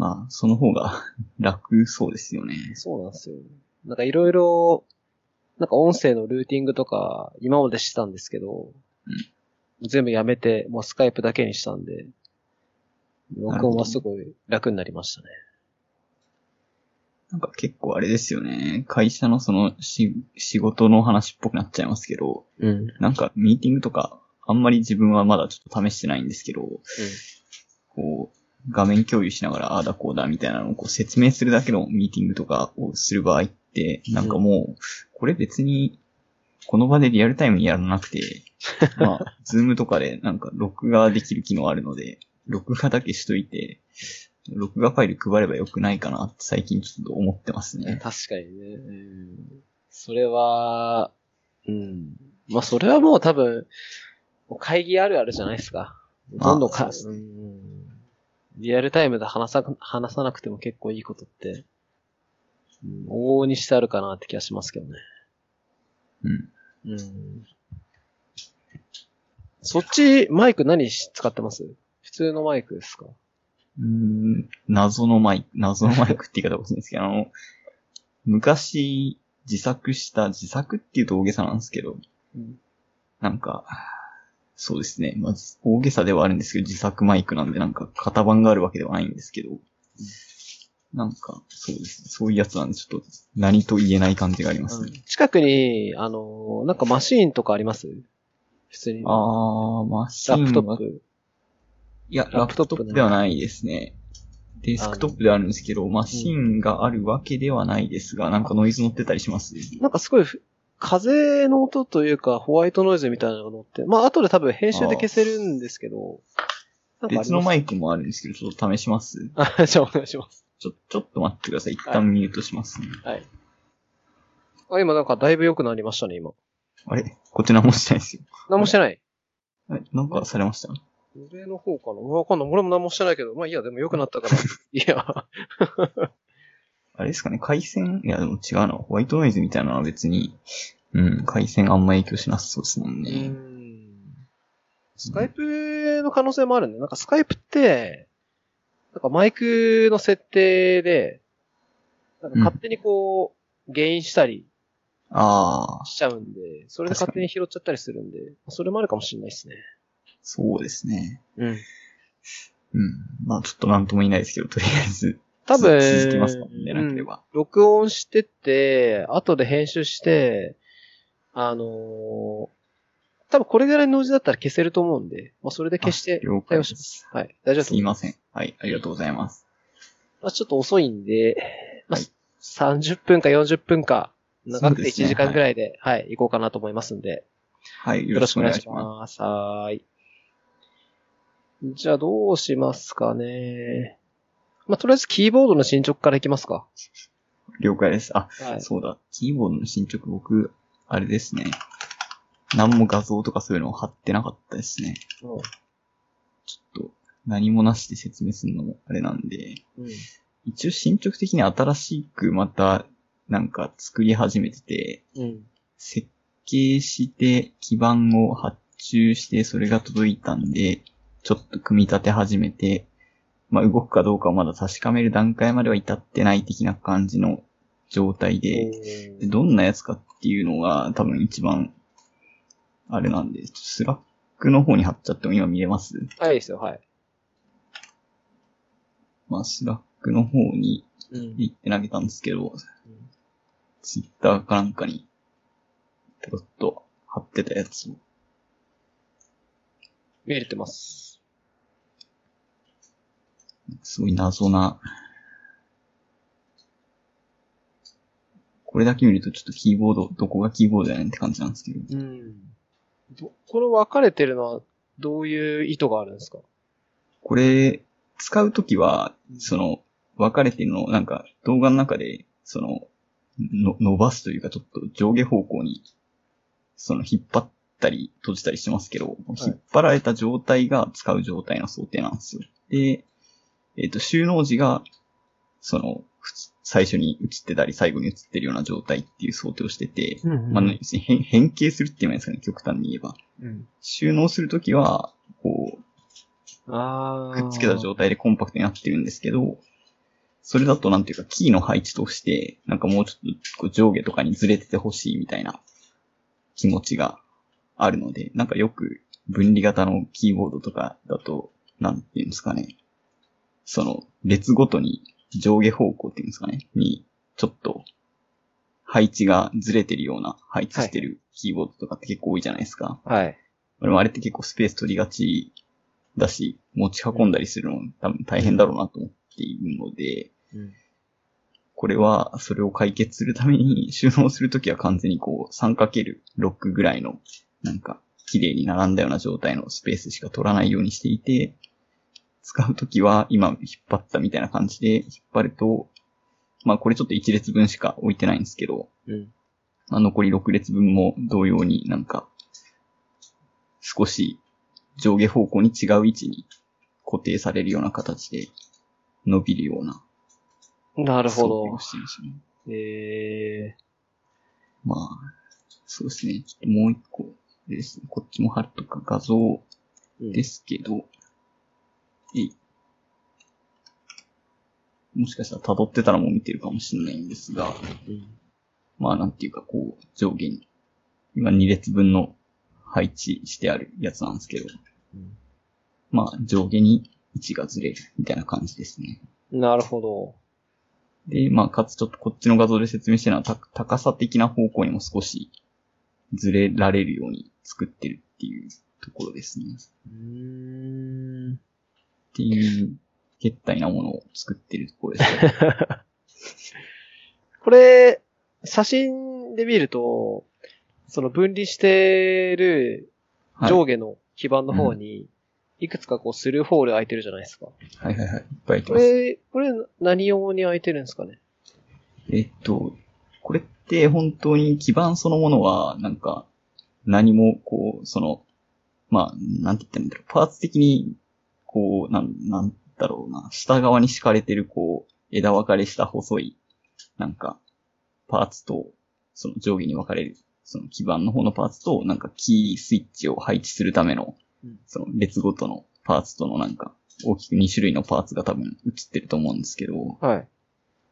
まあ、その方が 楽そうですよね。そうなんですよ。なんかいろいろ、なんか音声のルーティングとか、今までしてたんですけど、全部やめて、もうスカイプだけにしたんで、録音はすごい楽になりましたね。なんか結構あれですよね。会社のそのし仕事の話っぽくなっちゃいますけど、うん。なんかミーティングとか、あんまり自分はまだちょっと試してないんですけど、こう、画面共有しながら、ああだこうだみたいなのをこう説明するだけのミーティングとかをする場合って、なんかもう、これ別に、この場でリアルタイムにやらなくて、まあ、ズームとかでなんか録画できる機能あるので、録画だけしといて、録画ファイル配ればよくないかなって最近ちょっと思ってますね。確かにね。うんそれは、うん。まあ、それはもう多分、会議あるあるじゃないですか。どんどんか、そうですうんリアルタイムで話さ、話さなくても結構いいことって、うん往々にしてあるかなって気がしますけどね。うん。うん。そっち、マイク何し使ってます？普通のマイクですか？うーん謎のマイク、謎のマイクって言い方おかしいんですけど、あの、昔自作した、自作っていうと大げさなんですけど、うんなんか、そうですね。まず、大げさではあるんですけど、自作マイクなんで、なんか、型番があるわけではないんですけど、なんか、そうですね。そういうやつなんで、ちょっと、何と言えない感じがありますね。近くに、あの、なんかマシーンとかあります？普通に。あー、マシランはップトップ。いや、ラップトップではないですね。デスクトップではあるんですけど、マシンがあるわけではないですが、なんかノイズ乗ってたりします？なんかすごいふ、風の音というか、ホワイトノイズみたいなのって、まあ後で多分編集で消せるんですけど、別のマイクもあるんですけど、ちょっと試します？あ、じゃあお願いします。ちょ、ちょっと待ってください。一旦ミュートしますね。はい。あ、今なんかだいぶ良くなりましたね、今。あれ？こっち何もしてないですよ。何もしてない？あれ？なんかされました？上の方かな？わかんない。俺も何もしてないけど、まあいいや、でも良くなったから。いや、あれですかね回線いや、でも違うな。ホワイトノイズみたいなのは別に、うん、回線あんま影響しなさそうですもんうね。ん。スカイプの可能性もあるんで、なんかスカイプって、なんかマイクの設定で、なんか勝手にこう、ゲインしたりああ、しちゃうんで、それで勝手に拾っちゃったりするんで、それもあるかもしれないですね。そうですね。うん。うん。まあちょっとなんとも言えないですけど、とりあえず、多分、続きますもんね、なけれうんば。録音してて、後で編集して、あのー多分これぐらいのノイズだったら消せると思うんで、まあそれで消して対応します。はい。大丈夫ですいません。はい、ありがとうございます。まあちょっと遅いんで、まあはい30分か40分か、長くて1そうですね時間ぐらいで、はい、行こうかなと思いますんで、はい、よよろしくお願いしまます。はーい。じゃあどうしますかね。まあとりあえずキーボードの進捗からいきますか。す。了解です。あ、はい。そうだ。キーボードの進捗僕、あれですね。何も画像とかそういうのを貼ってなかったですね。うんちょっと、何もなしで説明するのもあれなんで、うん。一応進捗的に新しくまた、なんか作り始めてて、うん。設計して基板を発注してそれが届いたんで、ちょっと組み立て始めて、まあ動くかどうかはまだ確かめる段階までは至ってない的な感じの状態で、でどんなやつかっていうのが多分一番、あれなんで、スラックの方に貼っちゃっても今見れます？はい、ですよ、はい。まあスラックの方にうん。行って投げたんですけど、ツイッターかなんかに、ペロッと貼ってたやつを見れてます。すごい謎な。これだけ見るとちょっとキーボード、どこがキーボードやねんって感じなんですけど。うん。どこれ分かれてるのは、どういう意図があるんですか？これ、使うときは、その、分かれてるのを、なんか動画の中で、その、の伸ばすというかちょっと上下方向に、その引っ張ったり閉じたりしてますけど、引っ張られた状態が使う状態の想定なんですよ。で、えっ、と、収納時が、その、最初に映ってたり最後に映ってるような状態っていう想定をしてて、うんまあ、要するに変変形するって言えばいいんですかね、極端に言えば。うん。収納するときは、こう、くっつけた状態でコンパクトになってるんですけど、それだとなんていうか、キーの配置として、なんかもうちょっとこう上下とかにずれててほしいみたいな気持ちがあるので、なんかよく分離型のキーボードとかだと、なんていうんですかね。その、列ごとに上下方向っていうんですかね。に、ちょっと、配置がずれてるような配置してるキーボードとかって結構多いじゃないですか。はい。俺もあれって結構スペース取りがちだし、持ち運んだりするの多分大変だろうなと思っているので、うん。これはそれを解決するために収納するときは完全にこう 3×6 ぐらいのなんか綺麗に並んだような状態のスペースしか取らないようにしていて、使うときは今引っ張ったみたいな感じで引っ張ると、まあこれちょっと1列分しか置いてないんですけど、うん。まあ、残り6列分も同様になんか、少し上下方向に違う位置に固定されるような形で伸びるようななるほどね。えまあ、そうですね。もう一個ですね。こっちも貼るとか画像ー。うんですけど、えいもしかしたら辿ってたらもう見てるかもしれないんですが、うん。まあなんていうかこう上下に、今2列分の配置してあるやつなんですけど、うんまあ上下に位置がずれるみたいな感じですね。なるほど。で、まあかつちょっとこっちの画像で説明してるのはた高さ的な方向にも少しずれられるように作ってるっていうところですね。うーん。っていう、決体なものを作ってるところですね。これ、写真で見ると、その分離してるはい。上下の基板の方に、いくつかこうスルーホール開いてるじゃないですか。はいはいはい。いっぱい開いてます。これ、これ何用に開いてるんですかね？えっと、これって本当に基盤そのものは、なんか、何も、こう、その、まあ、なんて言ったらいいんだろう。パーツ的に、こう、なん、なんだろうな。下側に敷かれてる、こう、枝分かれした細い、なんか、パーツと、その上下に分かれる、その基盤の方のパーツと、なんかキースイッチを配置するためのうん、その列ごとのパーツとのなんか、大きく2種類のパーツが多分映ってると思うんですけど、はい。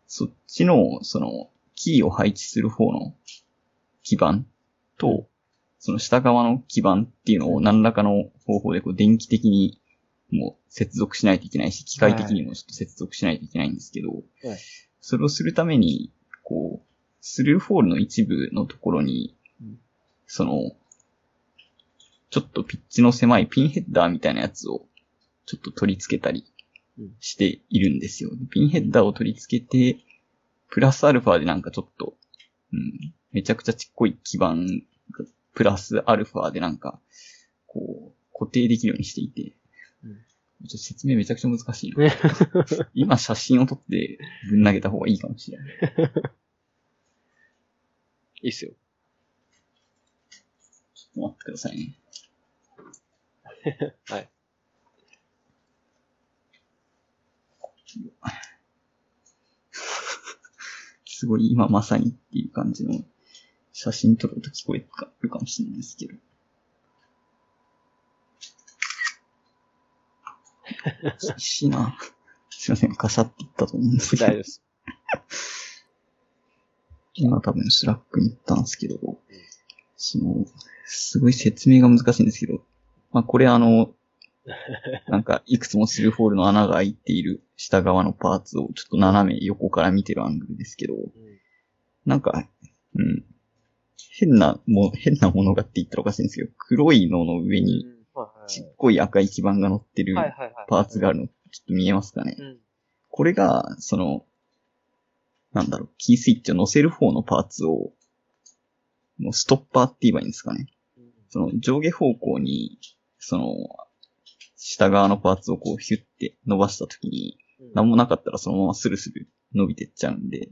そっちの、その、キーを配置する方の基板と、その下側の基板っていうのを何らかの方法でこう電気的にもう接続しないといけないし、機械的にもちょっと接続しないといけないんですけど、はい。それをするために、こう、スルーフォールの一部のところに、うん。その、ちょっとピッチの狭いピンヘッダーみたいなやつをちょっと取り付けたりうん。しているんですよ。ピンヘッダーを取り付けて、プラスアルファでなんかちょっと、うん、めちゃくちゃちっこい基板が、プラスアルファでなんか、こう、固定できるようにしていて、うんちょっと説明めちゃくちゃ難しいな。ね 今写真を撮ってぶん投げた方がいいかもしれない。いいっすよ。ちょっと待ってくださいね。はい。すごい今まさにっていう感じの写真撮ると聞こえるかもしれないですけど。厳しいな。すいません、カシャって言ったと思うんですけど大丈夫。です。今多分スラックに行ったんですけど、その、すごい説明が難しいんですけど、まあこれあの、なんかいくつもスルーホールの穴が開いている下側のパーツをちょっと斜め横から見てるアングルですけど、なんか、うん、変なも、変なものがって言ったらおかしいんですけど、黒いのの上にはいちっこい赤い基板が乗ってる。パーツがあるの、ちょっと見えますかねうん。これが、その、なんだろう、キースイッチを乗せる方のパーツを、もうストッパーって言えばいいんですかね。その上下方向に、その、下側のパーツをこうヒュッて伸ばしたときに、何もなかったらそのままスルスル伸びてっちゃうんで、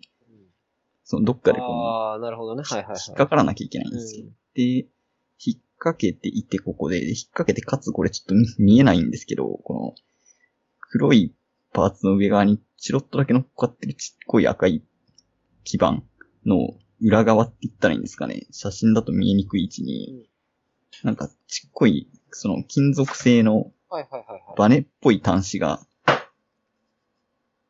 そのどっかでこああ、なるほどね。はいはいう、はい。引っかからなきゃいけないんですよ。で、引っ掛けていてここで、で引っ掛けてかつこれちょっと見見えないんですけど、この黒いパーツの上側にチロッとだけ乗っかってるちっこい赤い基板の裏側って言ったらいいんですかね。写真だと見えにくい位置に、なんかちっこい、その金属製の。バネっぽい端子が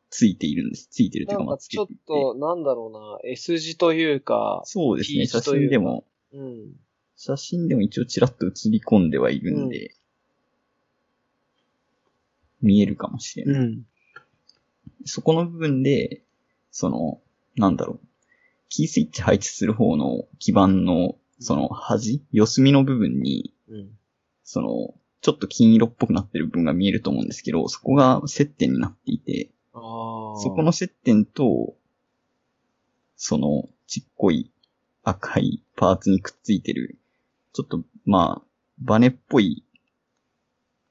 ついているんです。ついてるというか、まあ、なんかちょっ。と、なんだろうな、S 字というか、そうですね。写真でも、うん。写真でも一応ちらっと映り込んではいるんで、見えるかもしれない。うん。そこの部分で、その、なんだろう。キースイッチ配置する方の基板の、その端、四隅の部分に、うん。その、ちょっと金色っぽくなってる部分が見えると思うんですけど、そこが接点になっていて。そこの接点と、そのちっこい赤いパーツにくっついてる、ちょっと、まあ、バネっぽい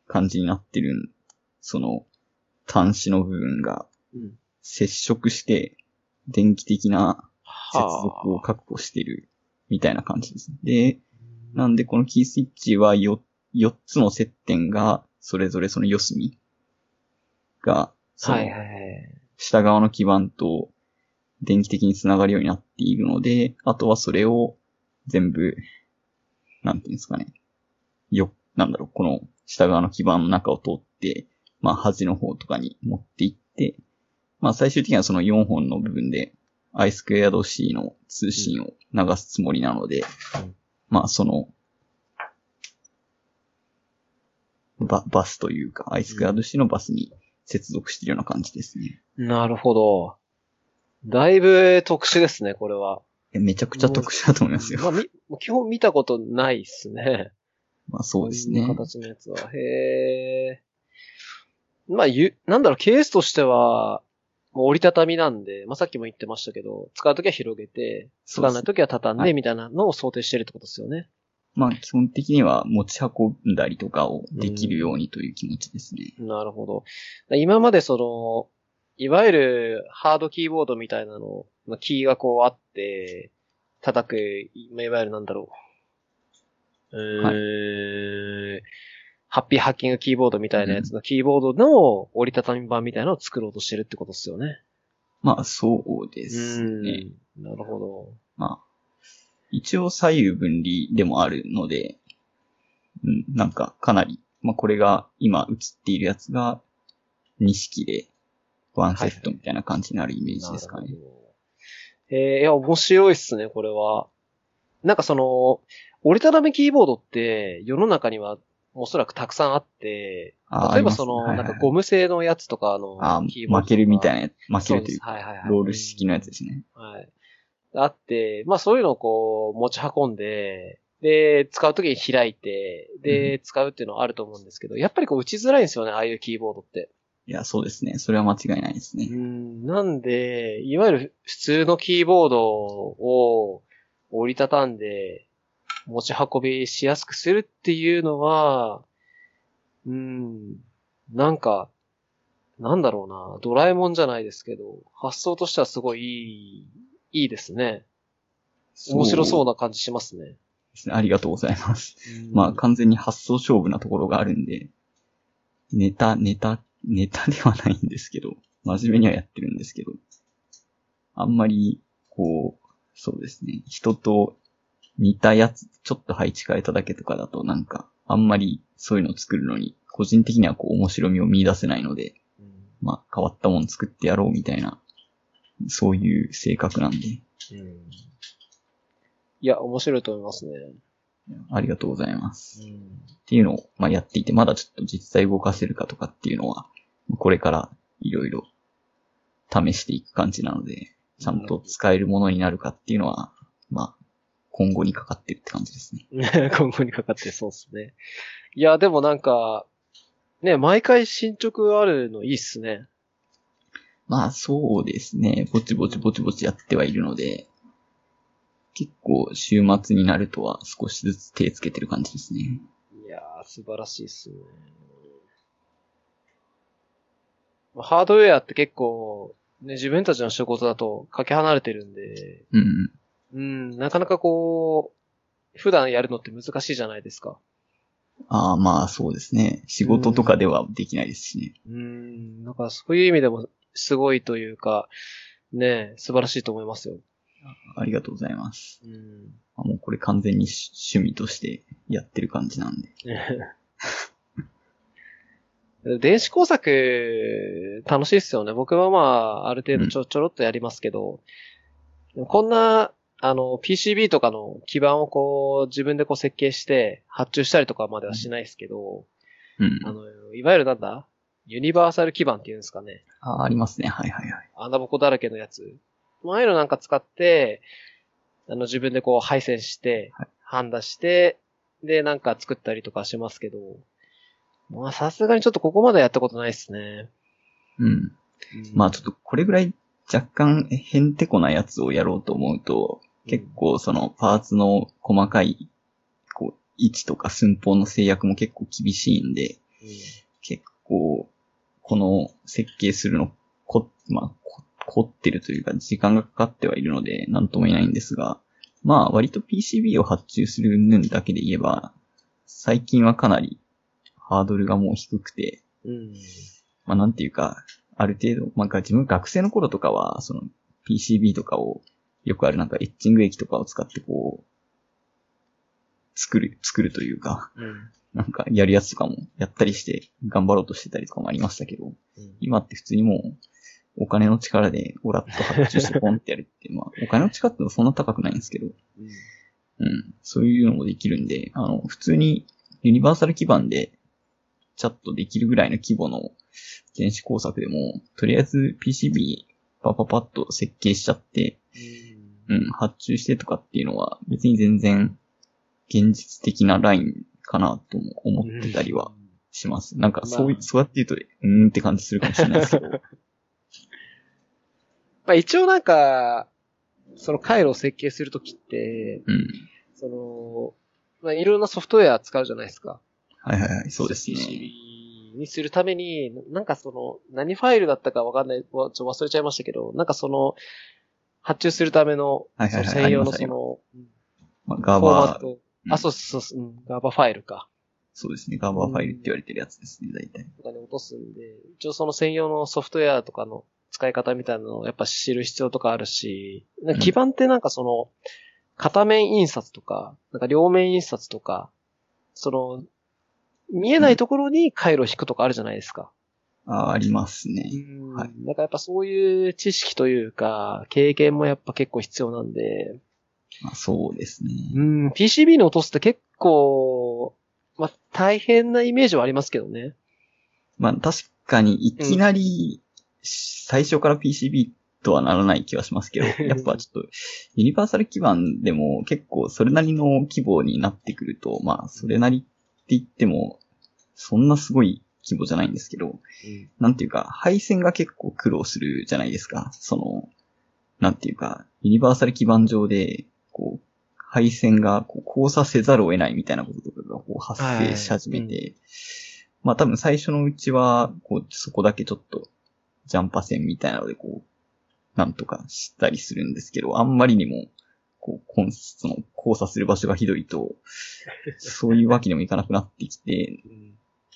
感じになってる、その端子の部分がうん。接触して、電気的な接は続を確保してるみたいな感じですね。で、なんでこのキースイッチはよ4つの接点が、それぞれその四隅が、そのはいはいはい。下側の基板と電気的につながるようになっているので、あとはそれを全部、なんていうんですかね。よ、なんだろう、この下側の基板の中を通って、まあ端の方とかに持っていって、まあ最終的にはその4本の部分で i スクエアド C の通信を流すつもりなので、うんまあその、ババスというか、i スクエアド C のバスに接続しているような感じですね。なるほど。だいぶ特殊ですね、これは。めちゃくちゃ特殊だと思いますよ。まあ、み、基本見たことないっすね。まあそうですね。形のやつは。へえ。まあ、ゆ、なんだろう、ケースとしては、もう折りたたみなんで、まあさっきも言ってましたけど、使うときは広げて、使わないときは畳んで、はいみたいなのを想定してるってことですよね。まあ基本的には持ち運んだりとかをできるようにという気持ちですね。なるほど。今までその、いわゆるハードキーボードみたいなの、まあ、キーがこうあって、叩く、まあいわゆるなんだろう。うーん、ハッピーハッキングキーボードみたいなやつのキーボードの折りたたみ版みたいなのを作ろうとしてるってことですよね。まあそうですね。うん。なるほど。まあ、一応左右分離でもあるので、うん、なんかかなり、まあこれが今映っているやつが2式でワンセットみたいな感じになるイメージですかね。なるほど。えー、いや、面白いっすね、これは。なんかその、折りたたみキーボードって世の中にはおそらくたくさんあって、あ例えばその、はいはいなんかゴム製のやつとかのあキーボード。負けるみたいいな、負けるというはいはいはい。ロール式のやつですね。はい。あって、まあそういうのをこう持ち運んで、で、使うときに開いて、で、使うっていうのはあると思うんですけど、やっぱりこう打ちづらいんですよね、ああいうキーボードって。いや、そうですね。それは間違いないですね。うん、なんで、いわゆる普通のキーボードを折りたたんで持ち運びしやすくするっていうのは、うん、なんか、なんだろうな、ドラえもんじゃないですけど、発想としてはすごいいい、いいですね。面白そうな。な感じしますね。ありがとうございます。うんまあ完全に発想勝負なところがあるんで、ネタ、ネタ、ネタではないんですけど、真面目にはやってるんですけど、あんまり、こう、そうですね、人と似たやつ、ちょっと配置変えただけとかだとなんか、あんまりそういうのを作るのに、個人的にはこう面白みを見出せないので、うん。まあ変わったもの作ってやろうみたいな、そういう性格なんで、うん。いや、面白いと思いますね。ありがとうございます。うんっていうのを、まあ、やっていて、まだちょっと実際動かせるかとかっていうのは、これからいろいろ試していく感じなので、ちゃんと使えるものになるかっていうのは、まあ、今後にかかってるって感じですね。今後にかかってそうですね。いや、でもなんか、ね、毎回進捗あるのいいっすね。まあ、そうですね。ぼちぼちぼちぼちやってはいるので、結構週末になるとは少しずつ手つけてる感じですね。いやー、素晴らしいっすね。ハードウェアって結構、ね、自分たちの仕事だとかけ離れてるんで、うん。うん、なかなかこう、普段やるのって難しいじゃないですか。ああ、まあそうですね。仕事とかではできないですしね。うん、なんかそういう意味でもすごいというか、ね、素晴らしいと思いますよ。ありがとうございます。うん。あもうこれ完全に趣味としてやってる感じなんで。電子工作、楽しいっすよね。僕はまあ、ある程度ちょ、ちょろっとやりますけど、うん、こんな、あの、PCB とかの基板をこう、自分でこう設計して発注したりとかまではしないですけど、うん。あの、いわゆるなんだ？ユニバーサル基板っていうんですかね。あ、ありますね。はいはいはい。穴ぼこだらけのやつ。ああいうのなんか使って、あの、自分でこう配線して、はい、ハンダして、で、なんか作ったりとかしますけど、まあ、さすがにちょっとここまでやったことないですね。うん。うん、まあ、ちょっとこれぐらい若干へんてこなやつをやろうと思うと、結構そのパーツの細かい、こう、位置とか寸法の制約も結構厳しいんで、うん、結構、この設計するの、こ、まあ、凝ってるというか時間がかかってはいるので、なんとも言えないんですが、まあ、割と PCB を発注する云だけで言えば、最近はかなりハードルがもう低くて、うん、まあなんていうか、ある程度、まあ自分学生の頃とかは、その PCB とかを、よくあるなんかエッチング液とかを使ってこう、作る、作るというか、うん、なんかやるやつとかもやったりして頑張ろうとしてたりとかもありましたけど、うん、今って普通にもう、お金の力でオラッと発注してポンってやるって、まあ、お金の力ってそんな高くないんですけど、うん、うん、そういうのもできるんで、あの、普通にユニバーサル基盤でチャットできるぐらいの規模の電子工作でも、とりあえず PCB パパパッと設計しちゃって、うん、発注してとかっていうのは別に全然現実的なラインかなとも思ってたりはします。なんかそう、まあ、そうやって言うと、うーんって感じするかもしれないですけど。まあ一応なんか、その回路を設計するときって、うん、その、まあいろんなソフトウェア使うじゃないですか。はいはいはい、そうですね。PCB にするために、なんかその、何ファイルだったかわかんない、ちょっと忘れちゃいましたけど、なんかその、発注するための、はいはいはい、専用のその、まあ、ガーバー。あ、そうそうそう、うん、ガーバーファイルか。そうですね。ガーバーファイルって言われてるやつですね、大体。とかに落とすんで、一応その専用のソフトウェアとかの使い方みたいなのをやっぱ知る必要とかあるし、基盤ってなんかその、片面印刷とか、なんか両面印刷とか、その、見えないところに回路を引くとかあるじゃないですか。あありますね。はい。なんかやっぱそういう知識というか、経験もやっぱ結構必要なんで。まあそうですね。うん、PCB に落とすって結構、まあ大変なイメージはありますけどね。まあ確かにいきなり、最初から PCB とはならない気はしますけど、やっぱちょっと、ユニバーサル基盤でも結構それなりの規模になってくると、まあそれなりって言っても、そんなすごい規模じゃないんですけど、うん、なんていうか、配線が結構苦労するじゃないですか。その、なんていうか、ユニバーサル基盤上で、こう、配線がこう交差せざるを得ないみたいなこととかがこう発生し始めて、まあ多分最初のうちは、こう、そこだけちょっと、ジャンパ線みたいなのでこう、なんとかしたりするんですけど、あんまりにも、こう、その、交差する場所がひどいと、そういうわけにもいかなくなってきて、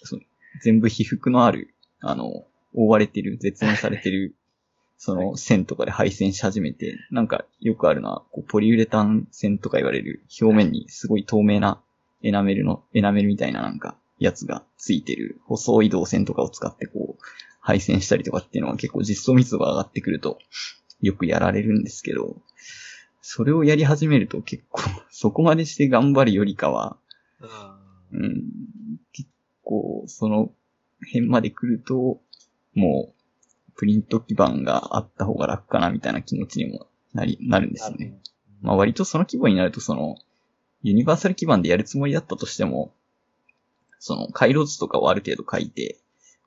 その全部被覆のある、あの、覆われてる、絶縁されてる、その線とかで配線し始めて、なんかよくあるのは、こうポリウレタン線とか言われる表面にすごい透明なエナメルの、エナメルみたいななんかやつがついてる細い導線とかを使ってこう配線したりとかっていうのは結構実装密度が上がってくるとよくやられるんですけど、それをやり始めると結構、そこまでして頑張るよりかは、うん、結構、その辺まで来ると、もう、プリント基盤があった方が楽かなみたいな気持ちにもなり、なるんですよね。まあ割とその規模になるとその、ユニバーサル基盤でやるつもりだったとしても、その回路図とかをある程度書いて、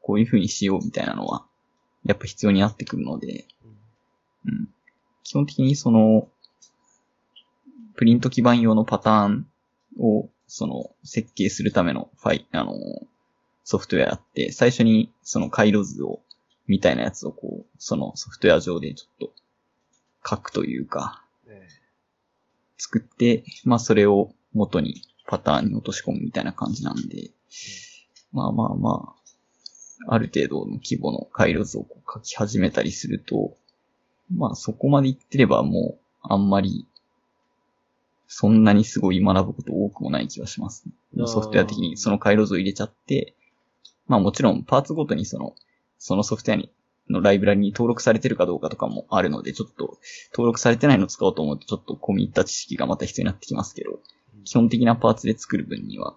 こういう風にしようみたいなのは、やっぱ必要になってくるので、うん。基本的にその、プリント基板用のパターンを、その、設計するためのファイ、あの、ソフトウェアって、最初にその回路図を、みたいなやつをこう、そのソフトウェア上でちょっと書くというか、作って、まあそれを元にパターンに落とし込むみたいな感じなんで、まあまあまあ、ある程度の規模の回路図を書き始めたりすると、まあそこまで言ってればもうあんまりそんなにすごい学ぶこと多くもない気がします、ね。ソフトウェア的にその回路図を入れちゃって、まあもちろんパーツごとにその、そのソフトウェアに、のライブラリに登録されてるかどうかとかもあるので、ちょっと登録されてないの使おうと思うとちょっと込み入った知識がまた必要になってきますけど、基本的なパーツで作る分には、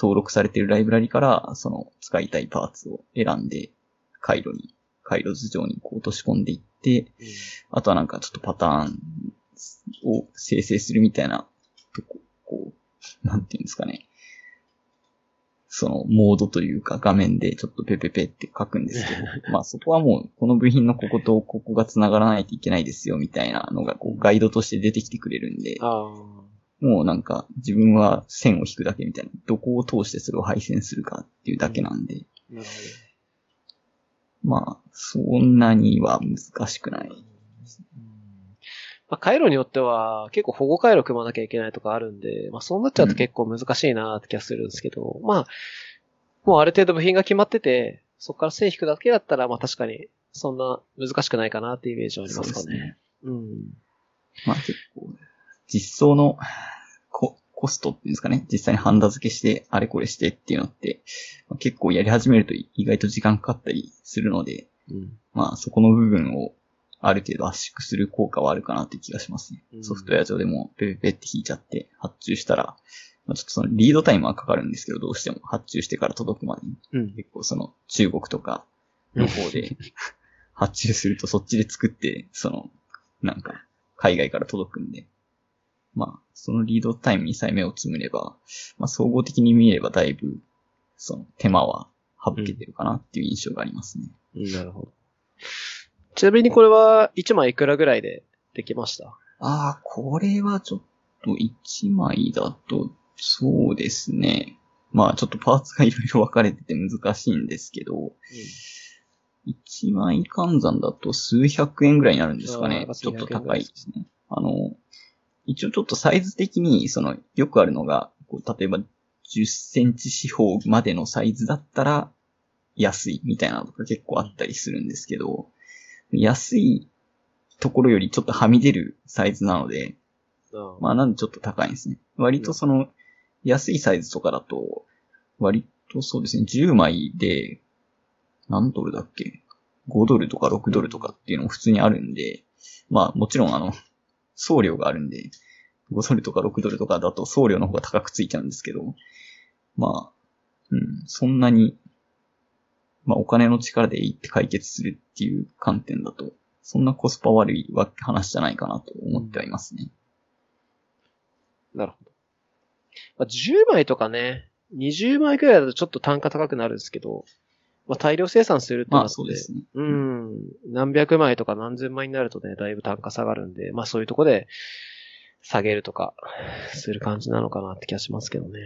登録されてるライブラリから、その使いたいパーツを選んで、回路に、回路図上にこう落とし込んでいって、あとはなんかちょっとパターンを生成するみたいなとこ、こう、なんていうんですかね。そのモードというか画面でちょっとペペペって書くんですけど、まあそこはもうこの部品のこことここが繋がらないといけないですよみたいなのがこうガイドとして出てきてくれるんで、もうなんか自分は線を引くだけみたいな、どこを通してそれを配線するかっていうだけなんで、まあそんなには難しくない。まあ、回路によっては結構保護回路組まなきゃいけないとかあるんで、まあそうなっちゃうと結構難しいなって気がするんですけど、うん、まあ、もうある程度部品が決まってて、そこから線引くだけだったら、まあ確かにそんな難しくないかなっていうイメージはありますかね。ね。うん。まあ結構、実装のココストっていうんですかね、実際にハンダ付けしてあれこれしてっていうのって、まあ、結構やり始めると意外と時間かかったりするので、うん、まあそこの部分をある程度圧縮する効果はあるかなって気がしますね。ソフトウェア上でもペペペって引いちゃって発注したら、まあ、ちょっとそのリードタイムはかかるんですけど、どうしても発注してから届くまでに。うん、結構その中国とかの方で 発注するとそっちで作って、その、なんか、海外から届くんで。まあ、そのリードタイムにさえ目をつむれば、まあ、総合的に見ればだいぶ、その手間は省けてるかなっていう印象がありますね。うん、なるほど。ちなみにこれは1枚いくらぐらいでできました？ああ、これはちょっと1枚だと、そうですね。まあちょっとパーツがいろいろ分かれてて難しいんですけど、うん、1枚換算だと数百円ぐらいになるんですかね。ちょっと高いですね。あの、一応ちょっとサイズ的に、その、よくあるのが、こう例えば10センチ四方までのサイズだったら安いみたいなのとか結構あったりするんですけど、安いところよりちょっとはみ出るサイズなので、まあなんでちょっと高いんですね。割とその、安いサイズとかだと、割とそうですね、10枚で、何ドルだっけ ?5 ドルとか6ドルとかっていうのも普通にあるんで、まあもちろんあの、送料があるんで、5ドルとか6ドルとかだと送料の方が高くついちゃうんですけど、まあ、うん、そんなにまあお金の力でいいって解決するっていう観点だと、そんなコスパ悪い話じゃないかなと思ってはいますね。なるほど。まあ、10枚とかね、20枚くらいだとちょっと単価高くなるんですけど、まあ、大量生産するとまあそうですね。うん。何百枚とか何千枚になるとね、だいぶ単価下がるんで、まあそういうとこで下げるとか、する感じなのかなって気がしますけどね。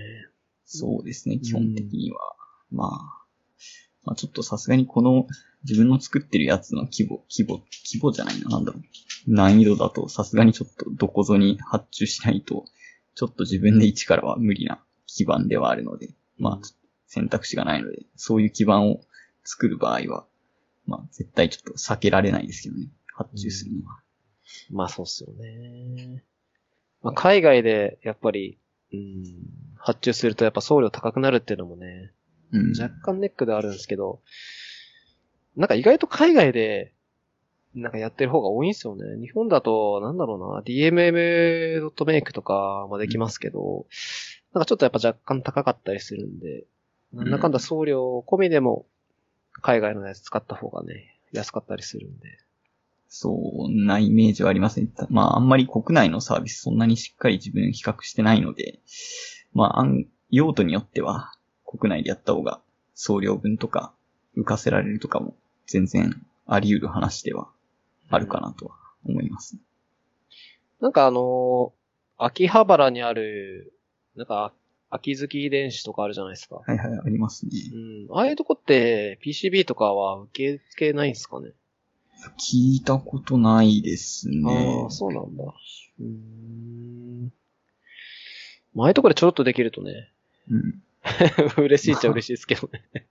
そうですね、基本的には。まあ、まあちょっとさすがにこの自分の作ってるやつの規模、規模、規模じゃないな、なんだろう。難易度だとさすがにちょっとどこぞに発注しないと、ちょっと自分で一からは無理な基盤ではあるので、まあ選択肢がないので、そういう基盤を作る場合は、まあ絶対ちょっと避けられないですけどね、発注するのは。うん、まあそうっすよね。まあ海外でやっぱり、うん、発注するとやっぱ送料高くなるっていうのもね、若干ネックではあるんですけど、なんか意外と海外で、なんかやってる方が多いんですよね。日本だと、なんだろうな、DMM.make とかもできますけど、なんかちょっとやっぱ若干高かったりするんで、なんだかんだ送料込みでも、海外のやつ使った方がね、安かったりするんで。そんなイメージはありません。まあ、あんまり国内のサービスそんなにしっかり自分比較してないので、まあ、用途によっては、国内でやった方が送料分とか浮かせられるとかも全然あり得る話ではあるかなとは思います、ね、なんかあの秋葉原にある、なんか、秋月電子とかあるじゃないですか。はいはい、ありますね。うん。ああいうとこって PCB とかは受け付けないんですかね？聞いたことないですね。ああ、そうなんだ。うん。ああいうとこでちょろっとできるとね。うん。嬉しいっちゃ嬉しいですけどね。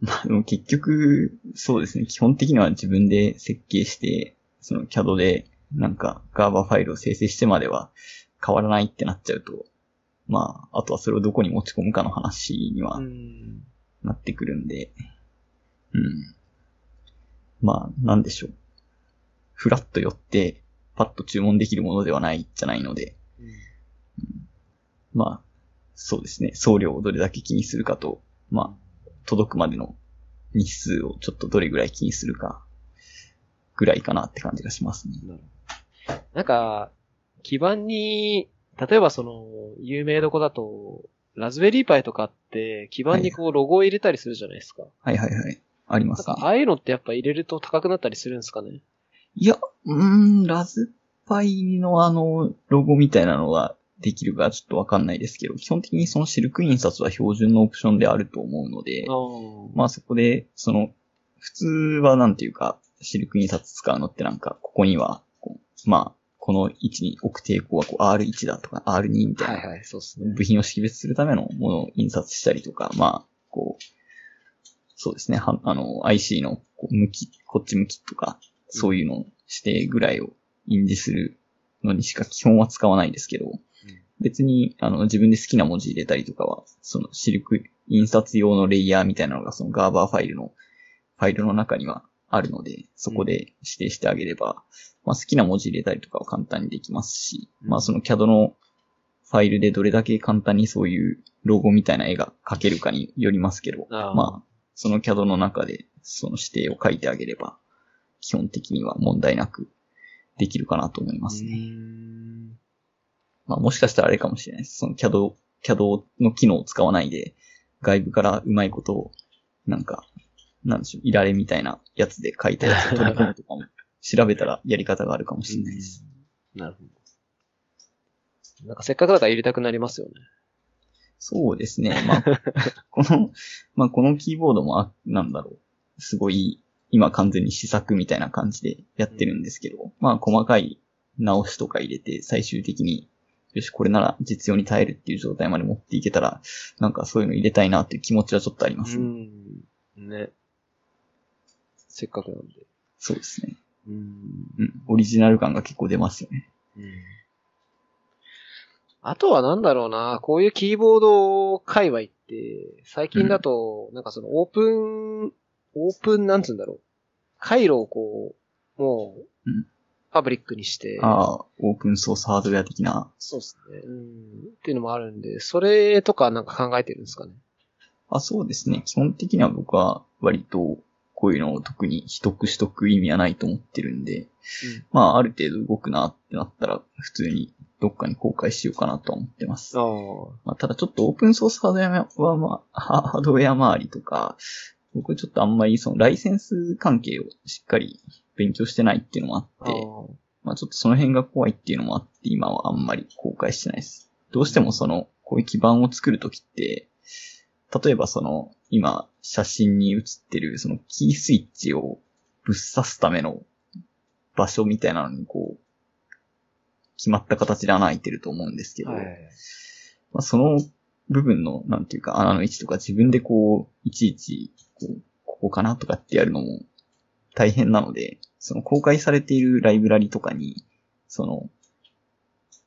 まあでも結局、そうですね。基本的には自分で設計して、その CAD でなんか GABA ファイルを生成してまでは変わらないってなっちゃうと、まあ、あとはそれをどこに持ち込むかの話にはなってくるんで、うん。まあ、なんでしょう。フラッと寄って、パッと注文できるものではないじゃないので、まあ、そうですね。送料をどれだけ気にするかと、まあ、届くまでの日数をちょっとどれぐらい気にするか、ぐらいかなって感じがしますね。なんか、基板に、例えばその、有名どこだと、ラズベリーパイとかって、基板にこうロゴを入れたりするじゃないですか。はいはいはい。ありますね。ああいうのってやっぱ入れると高くなったりするんですかね？いや、うーん、ラズパイのあの、ロゴみたいなのができるかちょっとわかんないですけど、基本的にそのシルク印刷は標準のオプションであると思うので。まあそこで、その、普通はなんていうか、シルク印刷使うのってなんか、ここには、まあ、この位置に置く抵抗はこう R1 だとか R2 みたいな、はいはい、そうっすね。部品を識別するためのものを印刷したりとか、まあ、こう、そうですね、はあの、IC のこう向き、こっち向きとか、そういうのをしてぐらいを印字するのにしか基本は使わないですけど、別に、あの、自分で好きな文字入れたりとかは、そのシルク印刷用のレイヤーみたいなのがそのガーバーファイルの、ファイルの中にはあるので、そこで指定してあげれば、まあ好きな文字入れたりとかは簡単にできますし、うんまあその CAD のファイルでどれだけ簡単にそういうロゴみたいな絵が描けるかによりますけど、あーまあ、その CAD の中でその指定を書いてあげれば、基本的には問題なくできるかなと思いますね。ね。まあもしかしたらあれかもしれないです。その CAD、CAD の機能を使わないで、外部からうまいことを、なんか、なんでしょう、いられみたいなやつで書いたやつを取り込むとかも、調べたらやり方があるかもしれないです。なるほど。なんかせっかくだから入れたくなりますよね。そうですね。まあ、この、まあこのキーボードも、あなんだろう、すごい、今完全に試作みたいな感じでやってるんですけど、まあ細かい直しとか入れて、最終的に、よし、これなら実用に耐えるっていう状態まで持っていけたら、なんかそういうの入れたいなっていう気持ちはちょっとありますね。ん。ね。せっかくなんで。そうですね。うん。うん。オリジナル感が結構出ますよね。あとはなんだろうな、こういうキーボード界隈って、最近だと、なんかそのオープン、オープンなんつうんだろう。回路をこう、もううん、パブリックにして、ああ、オープンソースハードウェア的な。そうですね。うん。っていうのもあるんで、それとかなんか考えてるんですかね。あ、そうですね。基本的には僕は割と、こういうのを特に取得しとく意味はないと思ってるんで、まあ、ある程度動くなってなったら、普通にどっかに公開しようかなとは思ってます。まあ、ただちょっとオープンソースハードウェアは、まあ、ハハードウェア周りとか、僕ちょっとあんまりそのライセンス関係をしっかり勉強してないっていうのもあって、まあちょっとその辺が怖いっていうのもあって、今はあんまり公開してないです。どうしてもその、こういう基盤を作るときって、例えばその、今、写真に写ってる、そのキースイッチをぶっ刺すための場所みたいなのにこう、決まった形で穴開いてると思うんですけど、はい。まあ、その部分の、なんていうか、穴の位置とか自分でこう、いちいち、こう、ここかなとかってやるのも大変なので、その公開されているライブラリとかに、その、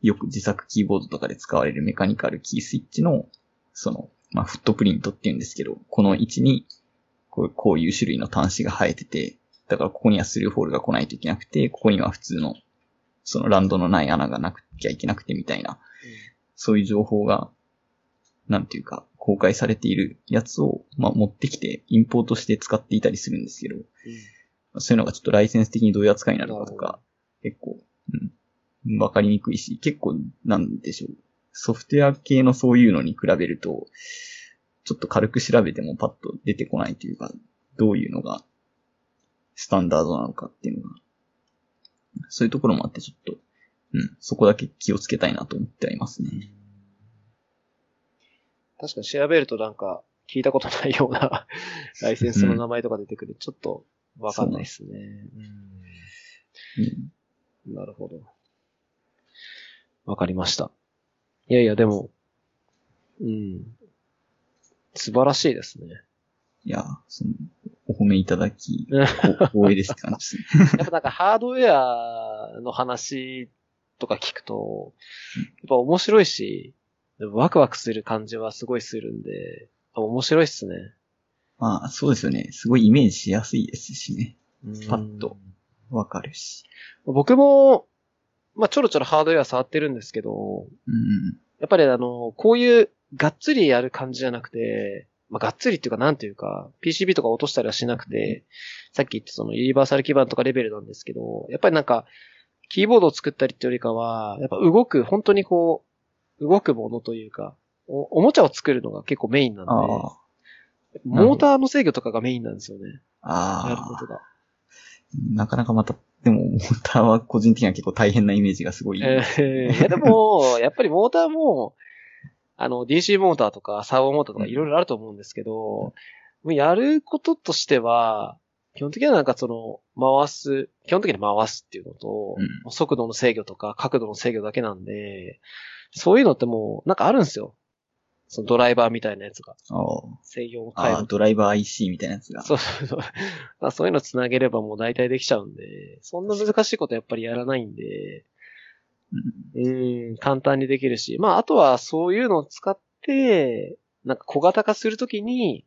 よく自作キーボードとかで使われるメカニカルキースイッチの、その、まあ、フットプリントって言うんですけど、この位置に、こうこういう種類の端子が生えてて、だからここにはスルーホールが来ないといけなくて、ここには普通の、そのランドのない穴がなくちゃいけなくてみたいな、そういう情報が、なんていうか、公開されているやつを、まあ、持ってきて、インポートして使っていたりするんですけど、そういうのがちょっとライセンス的にどういう扱いになるかとか、結構、うん、わかりにくいし、結構、なんでしょう。ソフトウェア系のそういうのに比べると、ちょっと軽く調べてもパッと出てこないというか、どういうのがスタンダードなのかっていうのが、そういうところもあってちょっと、うん、そこだけ気をつけたいなと思ってはいますね。確かに調べるとなんか、聞いたことないような ライセンスの名前とか出てくる。ちょっと、わかんないですね。うんうんなるほど。わかりました。いやいや、でも、うん。素晴らしいですね。いや、その、お褒めいただき、光栄ですって感じですね。っぱなんかハードウェアの話とか聞くと、やっぱ面白いし、ワクワクする感じはすごいするんで、面白いっすね。まあ、そうですよね。すごいイメージしやすいですしね。パッとわかるし。僕も、まあ、ちょろちょろハードウェア触ってるんですけど、うん。やっぱりあの、こういうがっつりやる感じじゃなくて、まあ、がっつりっていうかなんていうか、PCB とか落としたりはしなくて、さっき言ったそのユニバーサル基板とかレベルなんですけど、やっぱりなんか、キーボードを作ったりってよりかは、やっぱ動く、本当にこう、動くものというか、おおもちゃを作るのが結構メインなんで。モーターの制御とかがメインなんですよね。ああやること。が。なかなかまた、でも、モーターは個人的には結構大変なイメージがすごい。えーいやでも、やっぱりモーターも、あの、DC モーターとかサーボモーターとかいろいろあると思うんですけど、もうやることとしては、基本的にはなんかその、回す、基本的に回すっていうのと、うん速度の制御とか角度の制御だけなんで、そういうのってもう、なんかあるんですよ。そのドライバーみたいなやつが。あ制御をあああ、変える。ドライバー IC みたいなやつが。そうそうそう。まあそういうのつなげればもう大体できちゃうんで、そんな難しいことやっぱりやらないんで、うんうん、簡単にできるし。まあ、あとはそういうのを使って、なんか小型化するときに、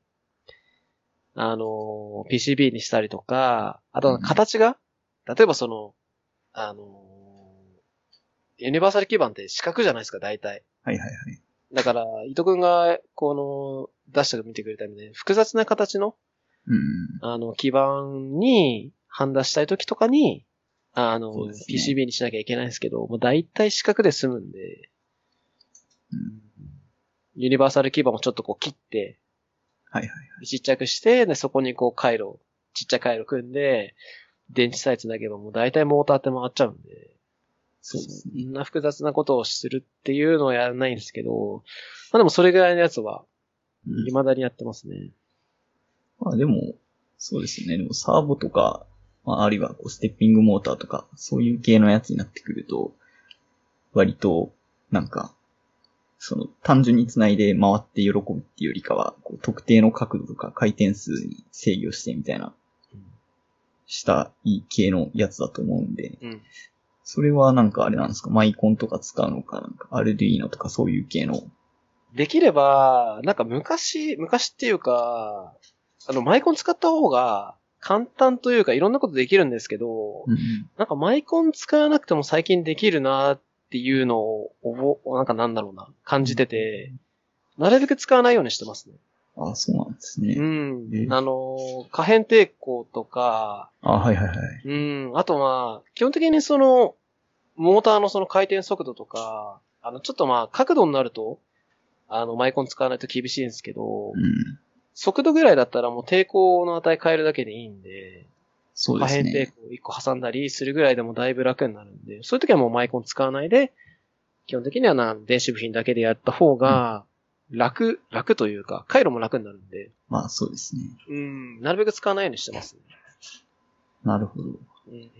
あの、PCB にしたりとか、あとは形が、例えばその、あの、ユニバーサル基板って四角じゃないですか、大体。はいはいはい。だから、伊藤くんが、この、出してみてくれたみたいに、複雑な形の、うん。あの、基板に、ハンダしたいときとかに、あの、ね PCB にしなきゃいけないんですけど、もう大体四角で済むんで、うんユニバーサル基板もちょっとこう切って、はいはいはい。ちっちゃくして、で、そこにこう回路、ちっちゃい回路組んで、電池さえ繋げばもう大体モーターって回っちゃうんで、そ。んな複雑なことをするっていうのはやらないんですけど、まあでもそれぐらいのやつは、うん未だにやってますね。まあでも、そうですよね。でもサーボとか、まああるいはこうステッピングモーターとか、そういう系のやつになってくると、割と、なんか、その単純につないで回って喜ぶっていうよりかは、こう特定の角度とか回転数に制御してみたいな、したい系のやつだと思うんで、うん。それはなんかあれなんですか？マイコンとか使うのか、なんか？アルデュイーノとかそういう系の？できれば、なんか昔、昔っていうか、あの、マイコン使った方が簡単というかいろんなことできるんですけど、うんなんかマイコン使わなくても最近できるなっていうのを、おぼなんかなんだろうな、感じてて、なるべく使わないようにしてますね。ああ、そうなんですうね。んえ。あの、可変抵抗とか、あはいはいはい。うん。あとまあ、基本的にその、モーターのその回転速度とか、あの、ちょっとまあ、角度になると、あの、マイコン使わないと厳しいんですけど、うん。速度ぐらいだったらもう抵抗の値変えるだけでいいんで、そうで可変抵すね。抗1個挟んだりするぐらいでもだいぶ楽になるんで、そういう時はもうマイコン使わないで、基本的にはな、電子部品だけでやった方が、楽、楽というか、回路も楽になるんで、まあそうですね。うん、なるべく使わないようにしてますね。なるほど。うんうん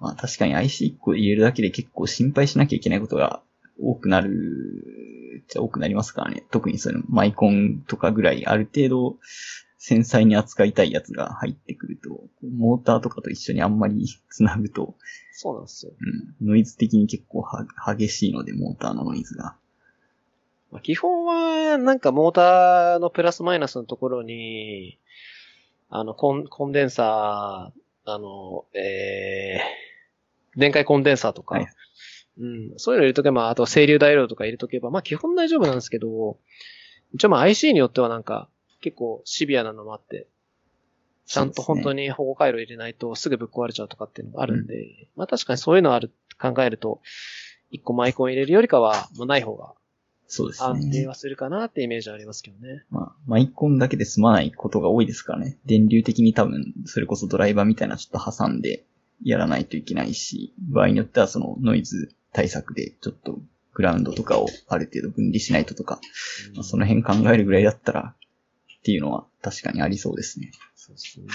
まあ確かに IC1 個入れるだけで結構心配しなきゃいけないことが多くなる、じゃ多くなりますからね。特にそのマイコンとかぐらいある程度繊細に扱いたいやつが入ってくると、モーターとかと一緒にあんまり繋ぐと、そうなんですよ。うん、ノイズ的に結構は激しいので、モーターのノイズが。まあ、基本は、なんかモーターのプラスマイナスのところに、あの、コン、コンデンサー、あの、えー、電解コンデンサーとか、はいうん、そういうの入れとけば、あと整流ダイオードとか入れとけば、まあ基本大丈夫なんですけど、一応まあ IC によってはなんか、結構シビアなのもあって、ちゃんと本当に。に保護回路入れないとすぐぶっ壊れちゃうとかっていうのがあるんで、まあ確かにそういうのある、考えると、一個マイコン入れるよりかは、もうない方がそうですね。安定はするかなってイメージはありますけどね。まあ、マイコンだけで済まないことが多いですからね。電流的に多分、それこそドライバーみたいなちょっと挟んでやらないといけないし、場合によってはそのノイズ対策でちょっとグラウンドとかをある程度分離しないととか、まあ、その辺考えるぐらいだったらっていうのは確かにありそうですね。そうですね。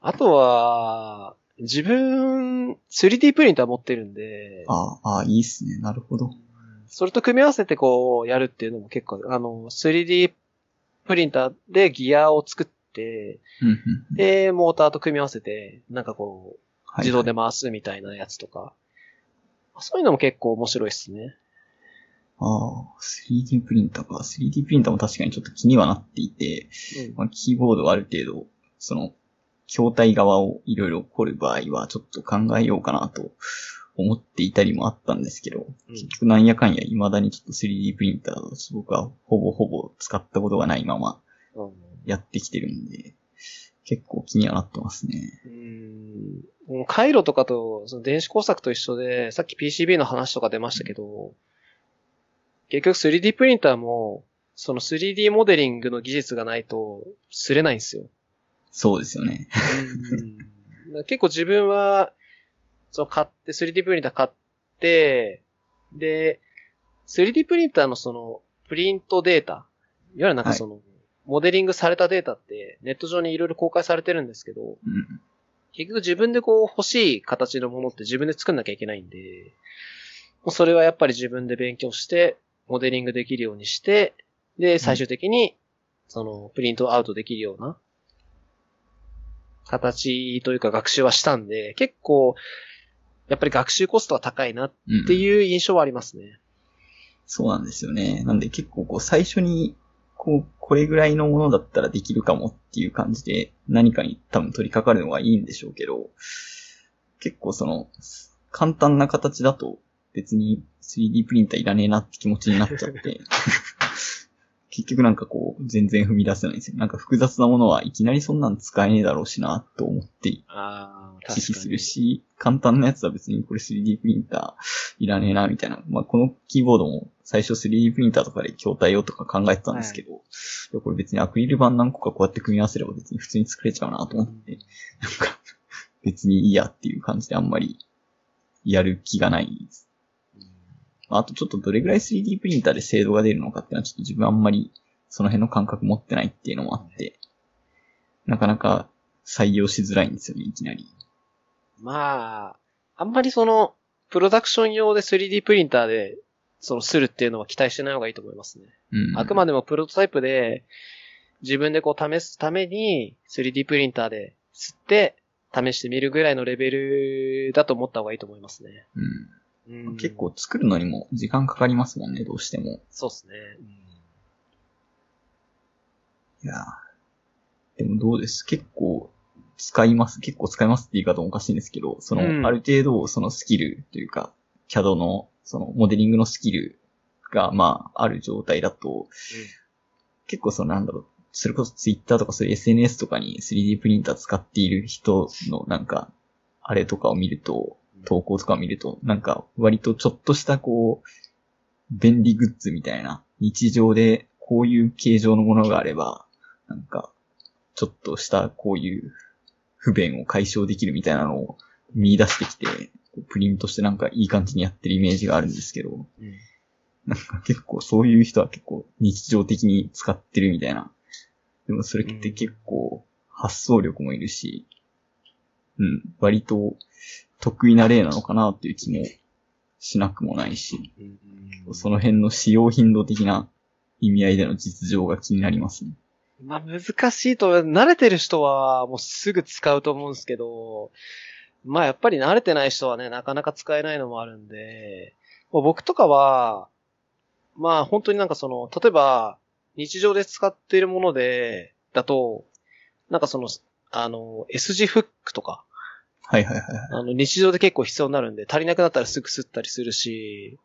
あとは、自分、3D プリンター持ってるんで、ああ、いいっすね。なるほど。それと組み合わせてこう、やるっていうのも結構、あの、3D プリンターでギアを作って、で、モーターと組み合わせて、なんかこう、はい自動で回すみたいなやつとか、そういうのも結構面白いっすね。ああ、3D プリンターか。3D プリンターも確かにちょっと気にはなっていて、うんまあ、キーボードはある程度、その、筐体側をいろいろ凝る場合はちょっと考えようかなと思っていたりもあったんですけど、うん結局なんやかんや未だにちょっと 3D プリンターを僕はほぼほぼ使ったことがないままうんやってきてるんで、結構気にはなってますね。うーん回路とかと、その電子工作と一緒で、さっき PCB の話とか出ましたけど、結局 3D プリンターも、その 3D モデリングの技術がないと、すれないんですよ。そうですよね。うん結構自分は、その買って、3D プリンター買って、で、3D プリンターのその、プリントデータ、いわゆるなんかその、モデリングされたデータって、ネット上にいろいろ公開されてるんですけど、うん。結局自分でこう欲しい形のものって自分で作んなきゃいけないんで、もうそれはやっぱり自分で勉強して、モデリングできるようにして、で、最終的に、その、プリントアウトできるような、形というか学習はしたんで、結構、やっぱり学習コストは高いなっうん。ていう印象はありますね。そうなんですよね。なんで結構こう最初に、こう、これぐらいのものだったらできるかもっていう感じで何かに多分取り掛かるのがいいんでしょうけど、結構その、簡単な形だと別に 3D プリンターいらねえなって気持ちになっちゃって、結局なんかこう全然踏み出せないんですよ。なんか複雑なものはいきなりそんなん使えねえだろうしなと思って指揮するし、簡単なやつは別にこれ 3D プリンターいらねえな、みたいな。まあ、このキーボードも最初 3D プリンターとかで筐体用とか考えてたんですけど、いやこれ別にアクリル板何個かこうやって組み合わせれば別に普通に作れちゃうなと思って、なんか別にいいやっていう感じであんまりやる気がないです。あとちょっとどれぐらい 3D プリンターで精度が出るのかっていうのはちょっと自分あんまりその辺の感覚持ってないっていうのもあって、なかなか採用しづらいんですよね、いきなり。まあ、あんまりその、プロダクション用で 3D プリンターで、その、するっていうのは期待してない方がいいと思いますね。うん。あくまでもプロトタイプで、自分でこう試すために 3D プリンターで吸って試してみるぐらいのレベルだと思った方がいいと思いますね。うん。うん結構作るのにも時間かかりますもんね、どうしても。そうですね。いやーでもどうです？結構使います？結構使いますって言い方もおかしいんですけど、その、うんある程度そのスキルというか、CAD のそのモデリングのスキルが、まあ、ある状態だと、結構そのなんだろう、それこそ Twitter とかそういう SNS とかに 3D プリンター使っている人のなんか、あれとかを見ると、投稿とか見ると、なんか割とちょっとしたこう、便利グッズみたいな、日常でこういう形状のものがあれば、なんか、ちょっとしたこういう不便を解消できるみたいなのを見出してきて、プリントしてなんかいい感じにやってるイメージがあるんですけど、なんか結構そういう人は結構日常的に使ってるみたいな。でもそれって結構発想力もいるし、うん、割と得意な例なのかなっていう気もしなくもないし、その辺の使用頻度的な意味合いでの実情が気になりますね。まあ難しいと、慣れてる人はもうすぐ使うと思うんですけど、まあやっぱり慣れてない人はね、なかなか使えないのもあるんで、もう僕とかは、まあ本当になんかその、例えば日常で使っているもので、だと、なんかその、あの、S 字フックとか、はいはいはいはい。あの、日常で結構必要になるんで、足りなくなったらすぐ吸ったりするし、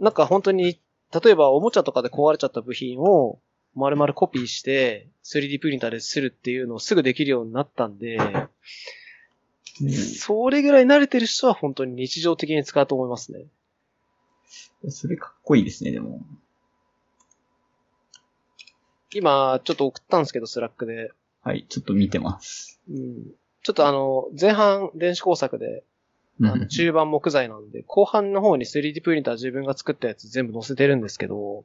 なんか本当に、例えばおもちゃとかで壊れちゃった部品を丸々コピーして 3D プリンターでするっていうのをすぐできるようになったんで、それぐらい慣れてる人は本当に日常的に使うと思いますね。それかっこいいですね、でも。今、ちょっと送ったんですけど、スラックで。はい、ちょっと見てます。うん、ちょっとあの、前半電子工作で、うんあの中盤木材なんで、後半の方に 3D プリンター自分が作ったやつ全部載せてるんですけど、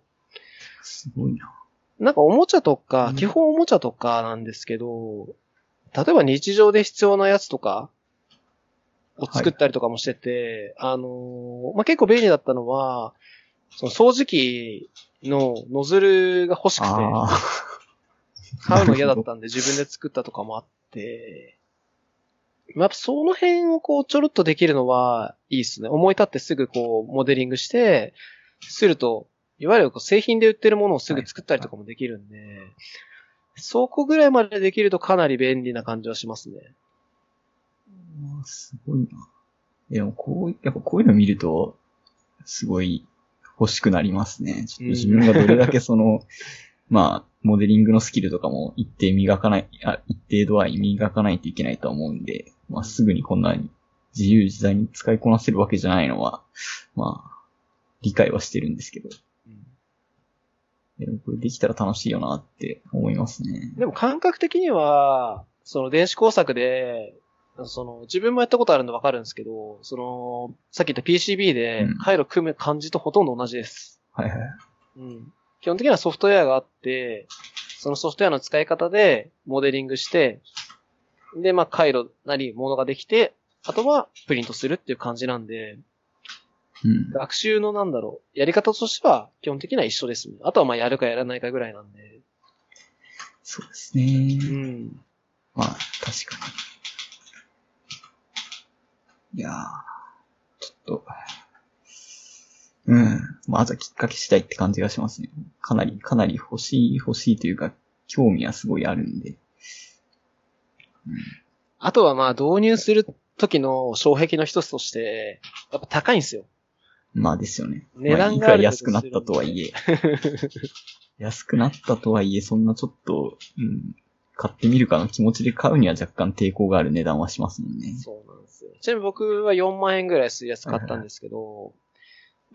すごいな。なんかおもちゃとうか、ん基本おもちゃとかなんですけど、例えば日常で必要なやつとかを作ったりとかもしてて、あのーまあ、結構便利だったのは、その掃除機のノズルが欲しくて。買うの嫌だったんで自分で作ったとかもあって、まあやっぱその辺をこうちょろっとできるのはいいですね。思い立ってすぐこうモデリングして、すると、いわゆる製品で売ってるものをすぐ作ったりとかもできるんで、そこぐらいまでできるとかなり便利な感じはしますね。すごいな。でもこう、やっぱこういうの見ると、すごい欲しくなりますね。ちょっと自分がどれだけその、まあ、モデリングのスキルとかも一定磨かない、あ一定度合い磨かないといけないと思うんで、まあすぐにこんなに自由自在に使いこなせるわけじゃないのは、まあ、理解はしてるんですけど。でもこれできたら楽しいよなって思いますね。でも感覚的には、その電子工作で、その、自分もやったことあるんでわかるんですけど、その、さっき言った PCB で回路組む感じとほとんど同じです。うん、はいはい。うん。基本的にはソフトウェアがあって、そのソフトウェアの使い方でモデリングして、で、まあ、回路なりものができて、あとはプリントするっていう感じなんで、うん、学習のなんだろう、やり方としては基本的には一緒ですね。あとはまあやるかやらないかぐらいなんで。そうですね。うん。まあ、確かに。いやー、ちょっと、うん。まずはきっかけ次第って感じがしますね。かなり、かなり欲しい、欲しいというか、興味はすごいあるんで。うん、あとはまあ導入する時の障壁の一つとして、やっぱ高いんですよ。まあですよね。値段が、まあ、いくら安くなったとはいえ。安くなったとはいえ、そんなちょっと、うん、買ってみるかの気持ちで買うには若干抵抗がある値段はしますもんね。そうなんですよ。ちなみに僕は4万円ぐらいするやつ買ったんですけど、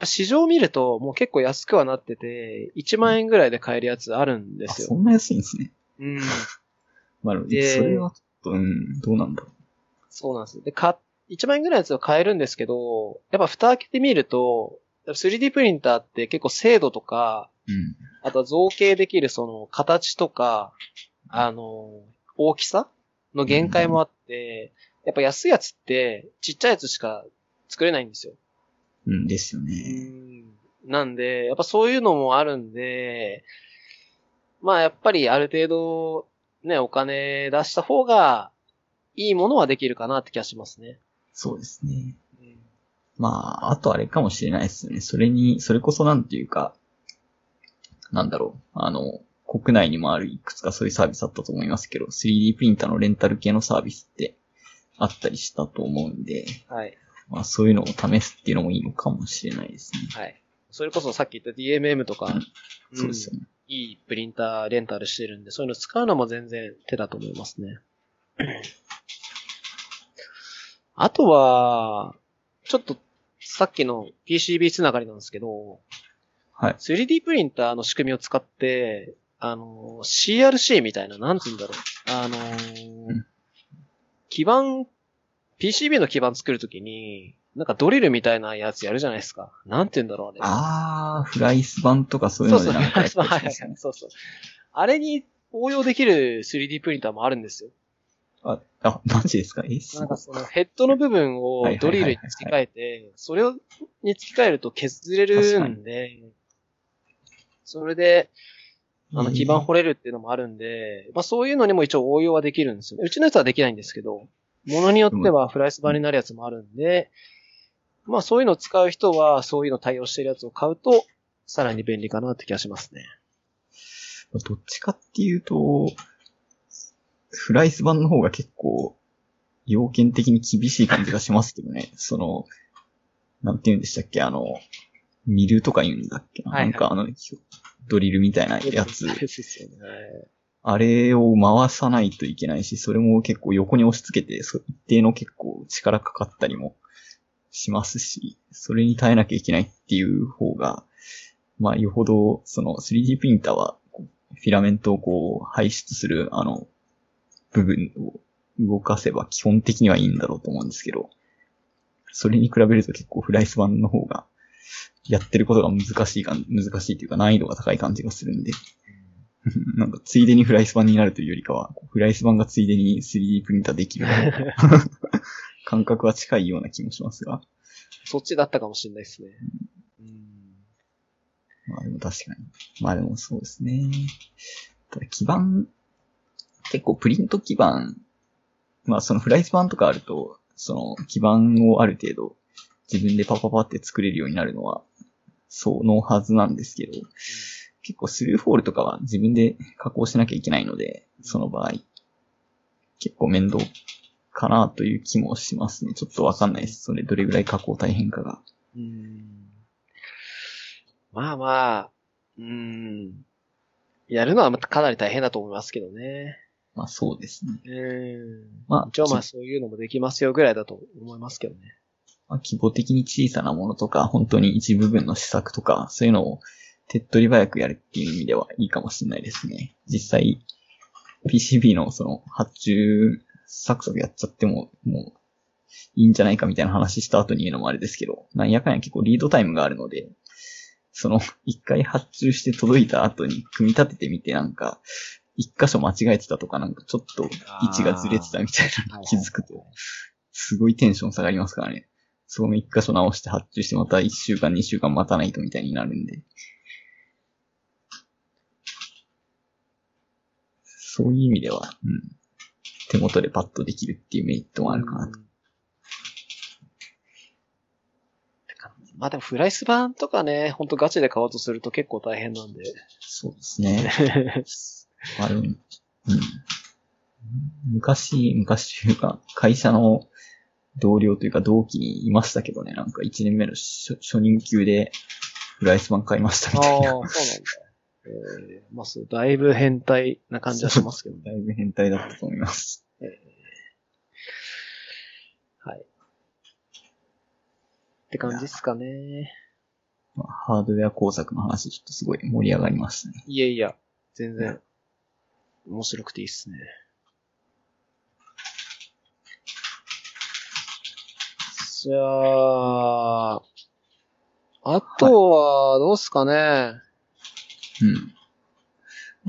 市場を見るともう結構安くはなってて、1万円ぐらいで買えるやつあるんですよ。そんな安いんですね。うん。まあ、で、それはちょっと、うん、どうなんだろう。そうなんです。で、か、1万円ぐらいのやつを買えるんですけど、やっぱ蓋開けてみると、3D プリンターって結構精度とか、うん、あとは造形できるその形とか、あの、大きさの限界もあって、うん、やっぱ安いやつってちっちゃいやつしか作れないんですよ。うん、ですよね。なんで、やっぱそういうのもあるんで、まあやっぱりある程度ね、お金出した方がいいものはできるかなって気がしますね。そうですね。うん、まあ、あとあれかもしれないですね。それに、それこそなんていうか、なんだろう。あの、国内にもあるいくつかそういうサービスあったと思いますけど、3D プリンターのレンタル系のサービスってあったりしたと思うんで、はい。まあそういうのを試すっていうのもいいのかもしれないですね。はい。それこそさっき言った DMM とか、うん、そうですよね、いいプリンターレンタルしてるんで、そういうの使うのも全然手だと思いますね。あとは、ちょっと、さっきの PCB つながりなんですけど、はい。3D プリンターの仕組みを使って、あの、CRC みたいな、なんつうんだろう。あのー基板、PCB の基板作るときに、なんかドリルみたいなやつやるじゃないですか。なんて言うんだろうね。あー、フライス板とかそういうのでなんか、そうそう、フライス板、はいはい、そうそう。あれに応用できる 3D プリンターもあるんですよ。あ、あ、マジですか？えなんかそのヘッドの部分をドリルに付け替えて、それをに付け替えると削れるんで、それで、あの、基盤掘れるっていうのもあるんで、まあそういうのにも一応応用はできるんですよ。うちのやつはできないんですけど、ものによってはフライス板になるやつもあるんで、まあそういうのを使う人はそういうの対応してるやつを買うと、さらに便利かなって気がしますね。どっちかっていうと、フライス版の方が結構、要件的に厳しい感じがしますけどね。その、なんて言うんでしたっけ、あの、ミルとか言うんだっけ、はいはい、なんかあの、ドリルみたいなやつ。あれを回さないといけないし、それも結構横に押し付けて、一定の結構力かかったりもしますし、それに耐えなきゃいけないっていう方が、まあ、よほど、その 3D プリンターは、フィラメントをこう排出する、あの、部分を動かせば基本的にはいいんだろうと思うんですけど、それに比べると結構フライス版の方が、やってることが難しいか、難しいというか難易度が高い感じがするんで、なんかついでにフライス版になるというよりかは、フライス版がついでに 3D プリンターできる 感覚は近いような気もしますが。そっちだったかもしれないですね。うん、まあでも確かに。まあでもそうですね。ただ基盤結構プリント基板、まあそのフライス版とかあると、その基板をある程度自分でパパパって作れるようになるのは、そうのはずなんですけど、結構スルーフォールとかは自分で加工しなきゃいけないので、その場合、結構面倒かなという気もしますね。ちょっとわかんないです。それどれぐらい加工大変かが。うんまあまあ、うん。やるのはかなり大変だと思いますけどね。まあそうですね。うん。まあ、一応まあそういうのもできますよぐらいだと思いますけどね。まあ、規模的に小さなものとか、本当に一部分の施策とか、そういうのを手っ取り早くやるっていう意味ではいいかもしれないですね。実際、PCB のその発注サクサクやっちゃっても、もう、いいんじゃないかみたいな話した後に言うのもあれですけど、なんやかんや結構リードタイムがあるので、その、一回発注して届いた後に組み立ててみてなんか、一箇所間違えてたとかなんかちょっと位置がずれてたみたいなの気づくと、すごいテンション下がりますからね。その一箇所直して発注してまた一週間二週間待たないとみたいになるんで。そういう意味では、うん。手元でパッとできるっていうメリットもあるかなと。まあでもフライス版とかね、ほんとガチで買おうとすると結構大変なんで。そうですね。ある、うん。昔、昔というか、会社の同僚というか同期にいましたけどね、なんか1年目の初任給でフライス版買いましたみたいな。ああ、そうなんだ。えー、まあそう、だいぶ変態な感じはしますけど、ね、だいぶ変態だったと思います。えー、はい。って感じですかね。まあ、ハードウェア工作の話ちょっとすごい盛り上がりましたね。いやいや、全然、面白くていいっすね。じゃあ、あとは、どうすかね。うん。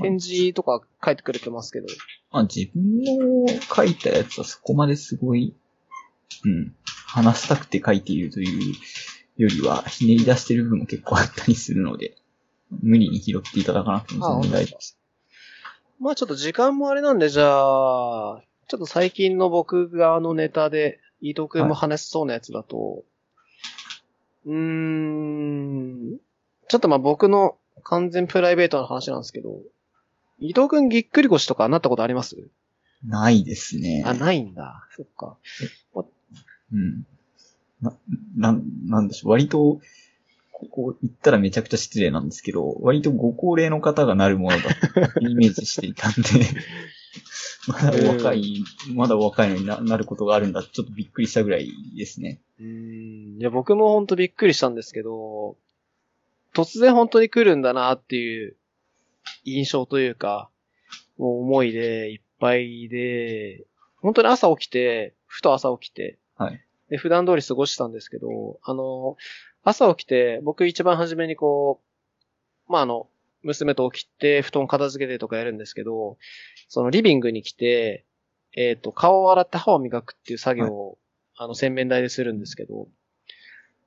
返事とか書いてくれてますけど。まあ自分の書いたやつはそこまですごい、うん、話したくて書いているというよりは、ひねり出してる部分も結構あったりするので、無理に拾っていただかなくても全然大丈夫です。まあちょっと時間もあれなんで、じゃあ、ちょっと最近の僕側のネタで、伊藤くんも話しそうなやつだと、はい、うーん、ちょっとまあ僕の完全プライベートな話なんですけど、伊藤くんぎっくり腰とかなったことあります？ないですね。あ、ないんだ。そっか。うん。な、なん、なんでしょう。割と、ここ行ったらめちゃくちゃ失礼なんですけど、割とご高齢の方がなるものだと イメージしていたんで まだ若い、まだ若いのにななることがあるんだ。ちょっとびっくりしたぐらいですね。うん。いや、僕もほんとびっくりしたんですけど、突然本当に来るんだなっていう印象というか、もう思いでいっぱいで、本当に朝起きて、ふと朝起きて、はい。で、普段通り過ごしたんですけど、あの、朝起きて、僕一番初めにこう、まあ、あの、娘と起きて、布団片付けてとかやるんですけど、そのリビングに来て、えっ、ー、と、顔を洗って歯を磨くっていう作業を、はい、あの、洗面台でするんですけど、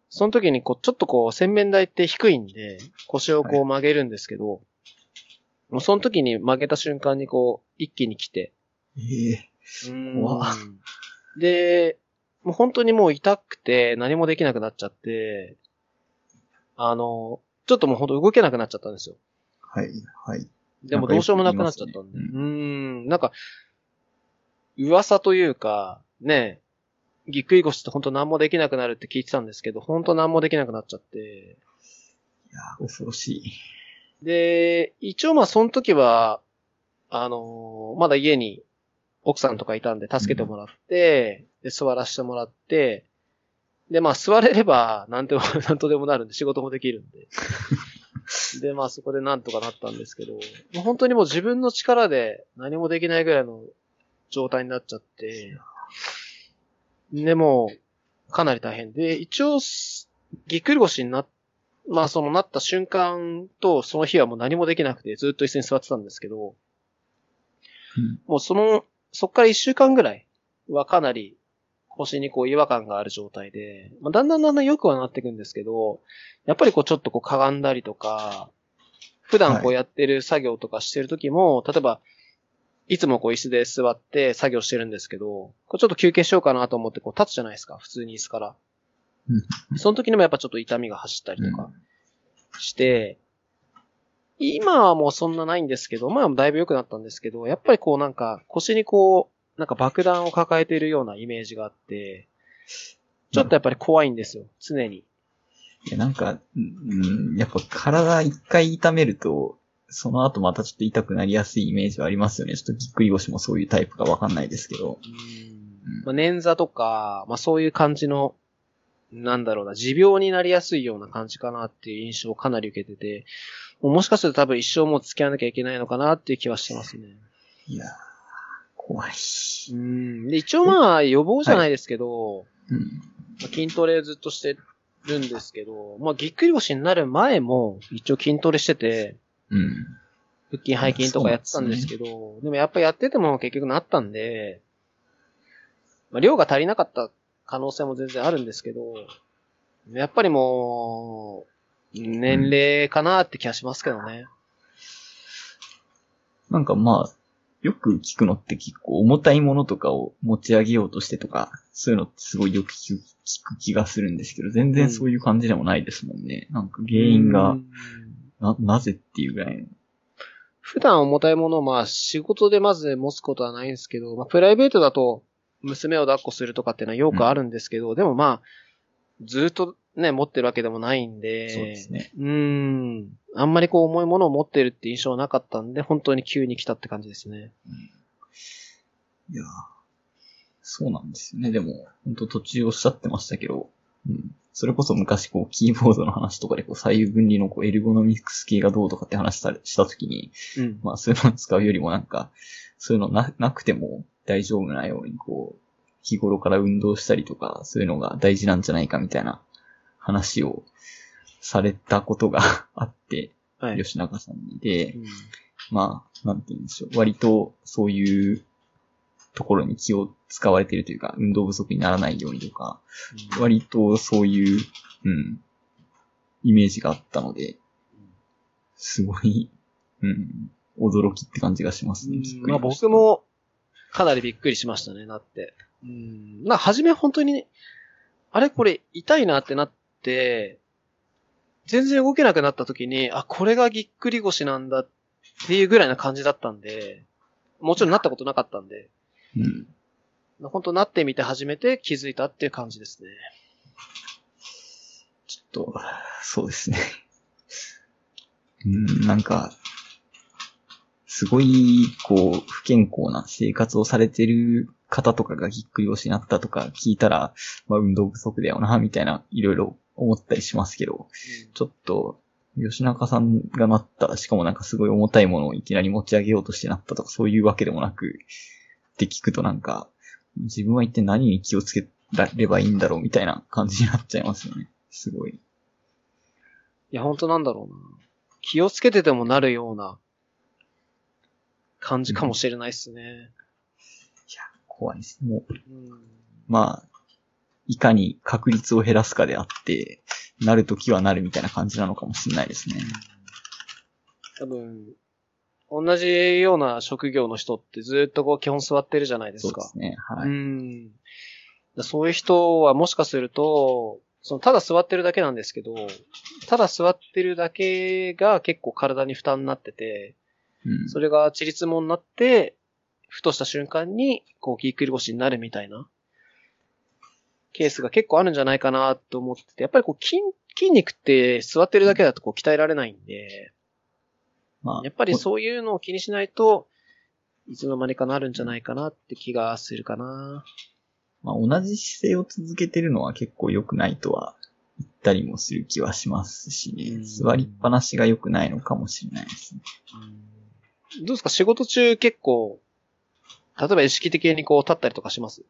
その時にこう、ちょっとこう、洗面台って低いんで、腰をこう曲げるんですけど、はい、もうその時に曲げた瞬間にこう、一気に来て。ええー。うん。で、もう本当にもう痛くて何もできなくなっちゃって、あの、ちょっともう本当動けなくなっちゃったんですよ。はい、はい。でもどうしようもなくなっちゃったんで。う、ね、うん、なんか、噂というか、ね、ぎっくり腰って本当何もできなくなるって聞いてたんですけど、本当何もできなくなっちゃって。いや、恐ろしい。で、一応まあその時は、あのー、まだ家に奥さんとかいたんで助けてもらって、うん、で、座らせてもらって、で、まあ座れれば、なんても、なんとでもなるんで、仕事もできるんで。で、まあそこでなんとかなったんですけど、もう本当にもう自分の力で何もできないぐらいの状態になっちゃって、でも、かなり大変。で、一応、ぎっくり腰になっ、まあそのなった瞬間とその日はもう何もできなくてずっと椅子に座ってたんですけど、うん、もうその、そっから一週間ぐらいはかなり腰にこう違和感がある状態で、まあ、だんだんだんだん良くはなっていくんですけど、やっぱりこうちょっとこうかがんだりとか、普段こうやってる作業とかしてる時も、はい、例えばいつもこう椅子で座って作業してるんですけど、こうちょっと休憩しようかなと思ってこう立つじゃないですか、普通に椅子から。その時にもやっぱちょっと痛みが走ったりとかして、今はもうそんなないんですけど、前はだいぶ良くなったんですけど、やっぱりこうなんか腰にこう、なんか爆弾を抱えているようなイメージがあって、ちょっとやっぱり怖いんですよ、常に。いや、なんか、うん、やっぱ体一回痛めると、その後またちょっと痛くなりやすいイメージはありますよね。ちょっとぎっくり腰もそういうタイプかわかんないですけど。うんまあ、捻挫とか、まあそういう感じの、なんだろうな、持病になりやすいような感じかなっていう印象をかなり受けてて、もしかすると多分一生も付き合わなきゃいけないのかなっていう気はしてますね。いやー、怖い。うん。で、一応まあ予防じゃないですけど、うん、筋トレずっとしてるんですけど、まあぎっくり腰になる前も一応筋トレしてて、うん。腹筋背筋とかやってたんですけど、でね、でもやっぱやってても結局なったんで、まあ、量が足りなかった可能性も全然あるんですけど、やっぱりもう、年齢かなって気がしますけどね。なんかまあ、よく聞くのって結構重たいものとかを持ち上げようとしてとか、そういうのってすごいよく聞く気がするんですけど、全然そういう感じでもないですもんね。うん、なんか原因がな、なぜっていうぐらいの。普段重たいものをまあ仕事でまず持つことはないんですけど、まあプライベートだと娘を抱っこするとかっていうのはよくあるんですけど、うん、でもまあ、ずっとね、持ってるわけでもないんで、そうですね。うん。あんまりこう重いものを持ってるって印象はなかったんで、本当に急に来たって感じですね。うん、いやそうなんですよね。でも、本当途中おっしゃってましたけど、うん。それこそ昔こう、キーボードの話とかでこう、左右分離のこう、エルゴノミクス系がどうとかって話したしたときに、うん、まあそういうのを使うよりもなんか、そういうのな、なくても大丈夫なようにこう、日頃から運動したりとか、そういうのが大事なんじゃないかみたいな話をされたことがあって、はい、吉永さんにで、うん、まあ、なんて言うんでしょう。割とそういうところに気を使われているというか、運動不足にならないようにとか、うん、割とそういう、うん、イメージがあったので、すごい、うん、驚きって感じがしますね。まあ僕も、かなりびっくりしましたね、なって。うん。まあ、初め本当に、あれこれ痛いなってなって、全然動けなくなった時に、あ、これがぎっくり腰なんだっていうぐらいな感じだったんで、もちろんなったことなかったんで、うん。本当なってみて初めて気づいたっていう感じですね。ちょっと、そうですね。うん、なんか、すごい、こう、不健康な生活をされてる方とかがぎっくり腰になったとか聞いたら、まあ運動不足だよな、みたいな、いろいろ思ったりしますけど、うん、ちょっと、吉中さんがなった、しかもなんかすごい重たいものをいきなり持ち上げようとしてなったとか、そういうわけでもなく、って聞くとなんか、自分は一体何に気をつけらればいいんだろうみたいな感じになっちゃいますよね。すごい。いや、本当なんだろうな。気をつけててもなるような感じかもしれないっすね。うん、いや、怖いです。もう、うん、まあ、いかに確率を減らすかであって、なるときはなるみたいな感じなのかもしれないですね。多分、同じような職業の人ってずっとこう基本座ってるじゃないですか。そうですね。はい。うん。そういう人はもしかすると、そのただ座ってるだけなんですけど、ただ座ってるだけが結構体に負担になってて、うん、それがチリツモになって、ふとした瞬間に、こう、ぎっくり腰になるみたいな、ケースが結構あるんじゃないかなと思ってて、やっぱりこう、筋、筋肉って座ってるだけだとこう、鍛えられないんで、まあ、やっぱりそういうのを気にしないと、いつの間にかなるんじゃないかなって気がするかな。まあ、同じ姿勢を続けてるのは結構良くないとは言ったりもする気はしますしね。座りっぱなしが良くないのかもしれないですね。どうですか？仕事中結構、例えば意識的にこう立ったりとかします？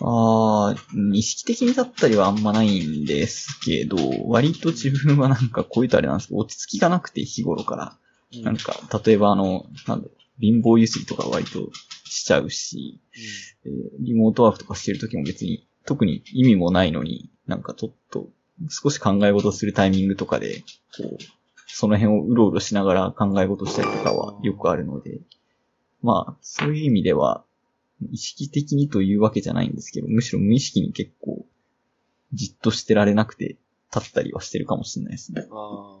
ああ、意識的に立ったりはあんまないんですけど、割と自分はなんかこういうとあれなんですけど、落ち着きがなくて日頃から。うん、なんか、例えばあの、なんだ貧乏ゆすりとか割としちゃうし、うん、えー、リモートワークとかしてる時も別に特に意味もないのに、なんかちょっと少し考え事するタイミングとかで、こう、その辺をうろうろしながら考え事したりとかはよくあるので、まあ、そういう意味では、意識的にというわけじゃないんですけど、むしろ無意識に結構、じっとしてられなくて立ったりはしてるかもしれないですね。ああ。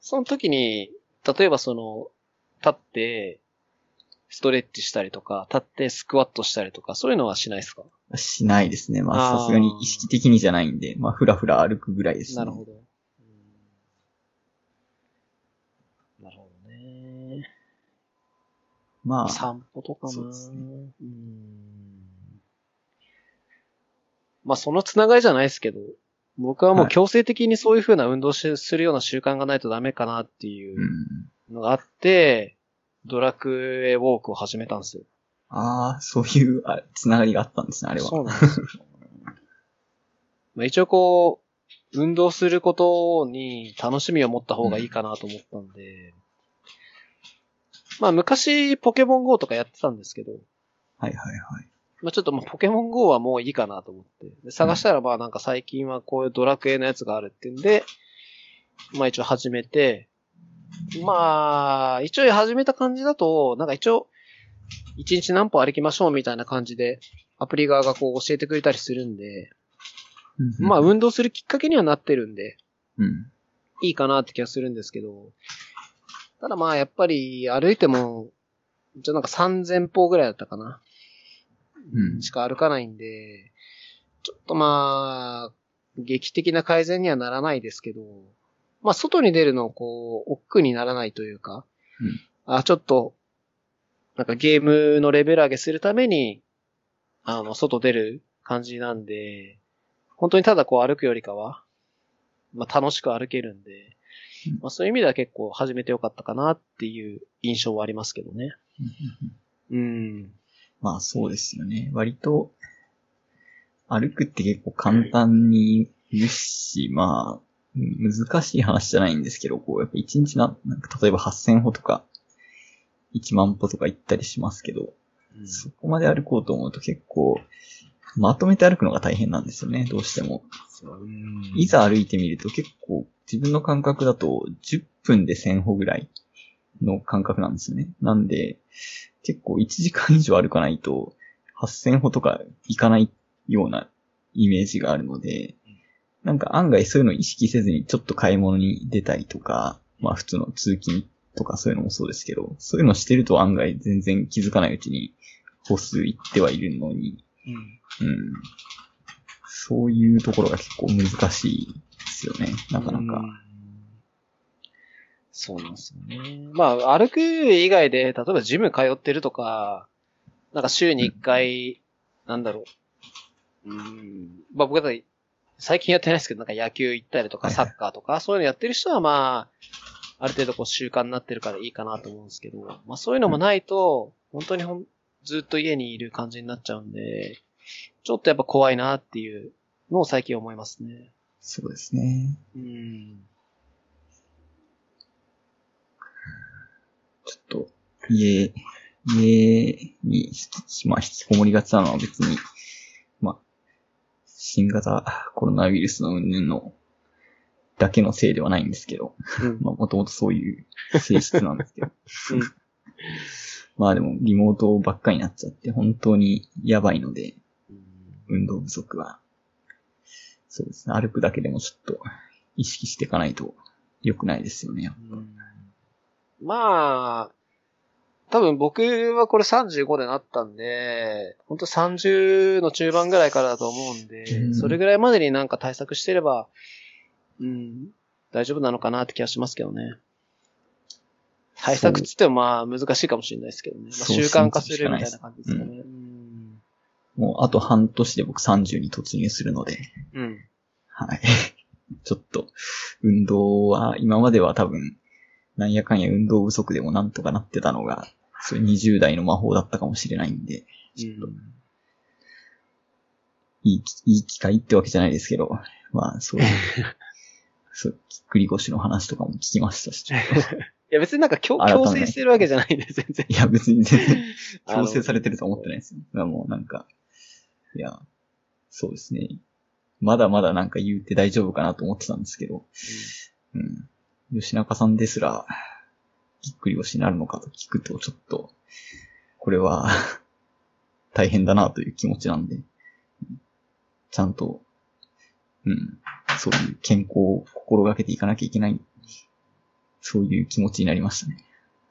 その時に、例えばその、立って、ストレッチしたりとか、立ってスクワットしたりとか、そういうのはしないですか？しないですね。まあ、さすがに意識的にじゃないんで、まあ、ふらふら歩くぐらいですね。なるほど。なるほどね。まあ、散歩とかなそうですねうんまあ、そのつながりじゃないですけど、僕はもう強制的にそういう風な運動しするような習慣がないとダメかなっていううん。のがあって、ドラクエウォークを始めたんですよ。ああ、そういう、あつながりがあったんですね、あれは。そうなんですよ。まあ一応こう、運動することに楽しみを持った方がいいかなと思ったんで、まあ昔ポケモン GO とかやってたんですけど、はいはいはい。まあちょっともうポケモン GO はもういいかなと思って、で探したらまあなんか最近はこういうドラクエのやつがあるってんで、まあ一応始めて、まあ、一応始めた感じだと、なんか一応、一日何歩歩きましょうみたいな感じで、アプリ側がこう教えてくれたりするんで、まあ運動するきっかけにはなってるんで、うん。いいかなって気がするんですけど、ただまあやっぱり歩いても、じゃあなんか3000歩ぐらいだったかな。うんしか歩かないんで、ちょっとまあ、劇的な改善にはならないですけど、まあ外に出るのこう、億劫にならないというか、うんあ、ちょっと、なんかゲームのレベル上げするために、あの、外出る感じなんで、本当にただこう歩くよりかは、まあ楽しく歩けるんで、うんまあそういう意味では結構始めてよかったかなっていう印象はありますけどね。うん。まあそうですよね。割と、歩くって結構簡単に言うし、まあ、難しい話じゃないんですけど、こう、やっぱ一日な、なんか例えば8000歩とか、1万歩とか行ったりしますけど、そこまで歩こうと思うと結構、まとめて歩くのが大変なんですよね、どうしても。うんいざ歩いてみると結構自分の感覚だと10分で1000歩ぐらいの感覚なんですよね。なんで結構1時間以上歩かないと8000歩とか行かないようなイメージがあるので、なんか案外そういうのを意識せずにちょっと買い物に出たりとか、まあ普通の通勤とかそういうのもそうですけど、そういうのしてると案外全然気づかないうちに歩数行ってはいるのに、うんうん。そういうところが結構難しいですよね。なかなか。うんそうなんですよね。まあ、歩く以外で、例えばジム通ってるとか、なんか週に一回、なんだろう。うん。まあ僕だって最近やってないですけど、なんか野球行ったりとか、サッカーとか、そういうのやってる人はまあ、ある程度こう習慣になってるからいいかなと思うんですけど、まあそういうのもないと、本当にほんずっと家にいる感じになっちゃうんで、ちょっとやっぱ怖いなっていうのを最近思いますね。そうですね。うん。ちょっと、家、家にまあ、引きこもりがちなのは別に、まあ、新型コロナウイルスの云々の、だけのせいではないんですけど、うんまあ、もともとそういう性質なんですけど。うん まあでも、リモートばっかりになっちゃって、本当にやばいので、うん運動不足は。そうですね。歩くだけでもちょっと意識していかないと良くないですよね。まあ、多分僕はこれ35でなったんで、本当30の中盤ぐらいからだと思うんで、うんそれぐらいまでになんか対策してれば、うん、大丈夫なのかなって気がしますけどね。対策っつってもまあ難しいかもしれないですけどね。まあ、習慣化するみたいな感じですかね。もうあと半年で僕30に突入するので、うん。うん。はい。ちょっと、運動は、今までは多分、なんやかんや運動不足でもなんとかなってたのが、そういう20代の魔法だったかもしれないんで、ちょっと、いいき、いい機会ってわけじゃないですけど、まあ、そういう、そう、ぎっくり腰の話とかも聞きましたし、ちょっと いや別になんか強強制してるわけじゃないんで、全然。いや、別に全然、強制されてるとは思ってないですよ。もうなんか、いや、そうですね。まだまだなんか言うて大丈夫かなと思ってたんですけど、うん。吉中さんですら、ぎっくり腰になるのかと聞くと、ちょっと、これは、大変だなという気持ちなんで、ちゃんと、うん、そういう健康を心がけていかなきゃいけない、そういう気持ちになりましたね。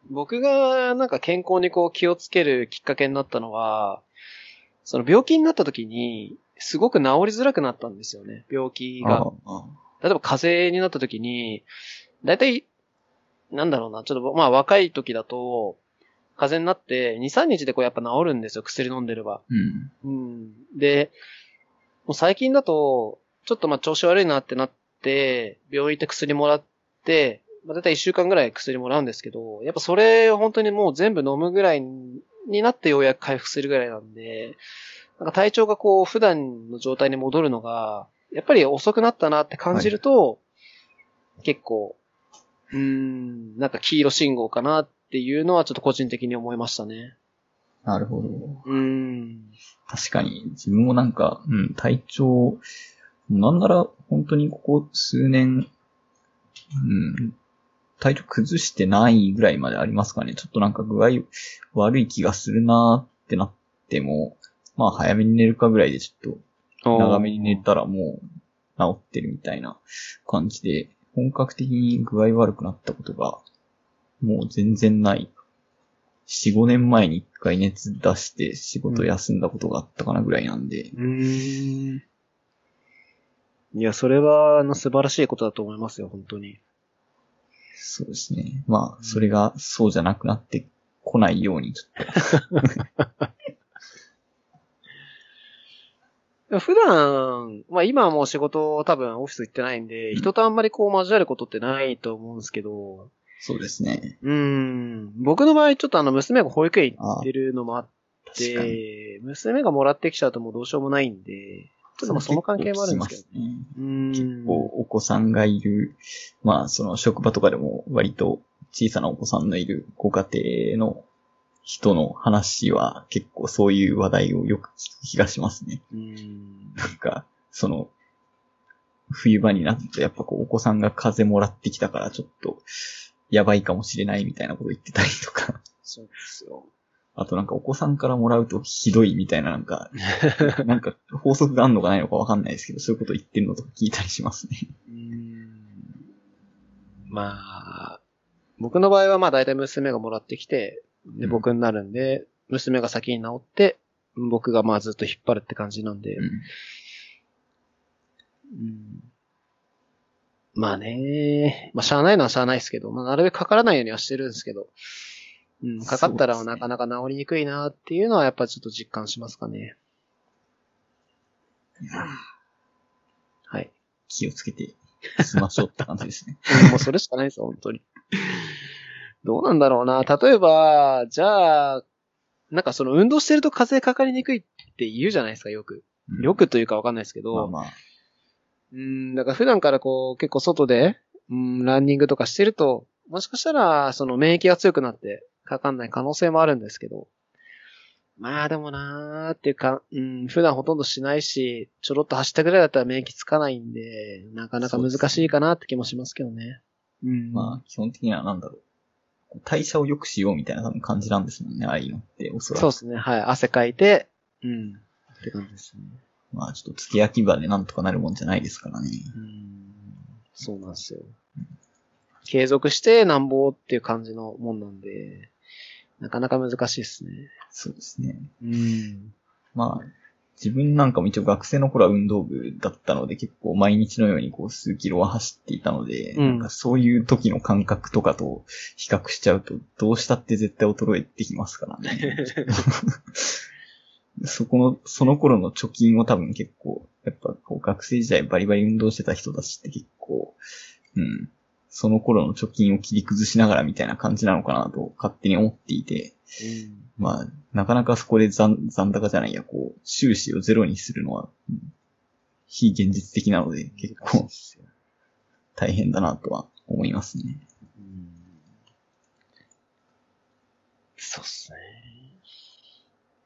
僕がなんか健康にこう気をつけるきっかけになったのは、その病気になった時に、すごく治りづらくなったんですよね、病気が。例えば風邪になった時に、だいたい、なんだろうな、ちょっとまあ若い時だと、風邪になって、2、3日でこうやっぱ治るんですよ、薬飲んでれば。うん。うん。で、もう最近だと、ちょっとまあ調子悪いなってなって、病院行って薬もらって、まあ、だいたい1週間ぐらい薬もらうんですけど、やっぱそれを本当にもう全部飲むぐらいになってようやく回復するぐらいなんで、なんか体調がこう普段の状態に戻るのが、やっぱり遅くなったなって感じると、はい、結構、うーん、なんか黄色信号かなっていうのはちょっと個人的に思いましたね。なるほど。うん。確かに、自分もなんか、うん、体調、なんなら本当にここ数年、うん、体調崩してないぐらいまでありますかね。ちょっとなんか具合悪い気がするなーってなっても、まあ早めに寝るかぐらいでちょっと長めに寝たらもう治ってるみたいな感じで、本格的に具合悪くなったことがもう全然ない。4、5年前に一回熱出して仕事休んだことがあったかなぐらいなんで。うん。いや、それは、あの、素晴らしいことだと思いますよ、本当に。そうですね。まあ、それがそうじゃなくなってこないように、ちょっと。普段、まあ今はもう仕事多分オフィス行ってないんで、うん、人とあんまりこう交わることってないと思うんですけど。そうですね。うん。僕の場合ちょっとあの娘が保育園行ってるのもあって、娘がもらってきちゃうともうどうしようもないんで、とまあその関係もあるんですけどね。結構お子さんがいる、まあその職場とかでも割と小さなお子さんのいるご家庭の人の話は結構そういう話題をよく聞く気がしますね。なんか、その、冬場になってやっぱこうお子さんが風邪もらってきたからちょっとやばいかもしれないみたいなこと言ってたりとか。そうですよ。あとなんかお子さんからもらうとひどいみたいななんか、なんか法則があるのかないのかわかんないですけど、そういうこと言ってるのとか聞いたりしますね。まあ、僕の場合はまあ大体娘がもらってきて、で、僕になるんで、うん、娘が先に治って、僕がまあずっと引っ張るって感じなんで。うん、うん。まあね、まあしゃあないのはしゃあないですけど、まあなるべくかからないようにはしてるんですけど、うん、かかったらなかなか治りにくいなっていうのはやっぱちょっと実感しますかね。はい。気をつけてしましょうって感じですね。もうそれしかないですよ、本当に。どうなんだろうな。例えば、じゃあ、なんかその運動してると風邪かかりにくいって言うじゃないですか、よく。よくというかわかんないですけど。まあまあ。うん、だから普段からこう結構外で、うん、ランニングとかしてると、もしかしたら、その免疫が強くなって、かかんない可能性もあるんですけど。まあでもなーっていうか、うん、普段ほとんどしないし、ちょろっと走ったぐらいだったら免疫つかないんで、なかなか難しいかなって気もしますけどね。うねうん。まあ、基本的にはなんだろう。代謝を良くしようみたいな多分感じなんですもんね、ああいうのって、おそらく。そうですね、はい。汗かいて、うん。って感じですね。まあ、ちょっと付け焼き場でなんとかなるもんじゃないですからね。うん。そうなんですよ。継続してなんぼっていう感じのもんなんで、なかなか難しいですね。そうですね。うん。まあ、自分なんかも一応学生の頃は運動部だったので結構毎日のようにこう数キロは走っていたので、うん、なんかそういう時の感覚とかと比較しちゃうとどうしたって絶対衰えてきますからね。そこの、その頃の貯金を多分結構、やっぱこう学生時代バリバリ運動してた人たちって結構、うん、その頃の貯金を切り崩しながらみたいな感じなのかなと勝手に思っていて、うん、まあ、なかなかそこで残残高じゃないや、こう、収支をゼロにするのは、非現実的なので、結構、大変だなとは思いますね。うん、そうっすね。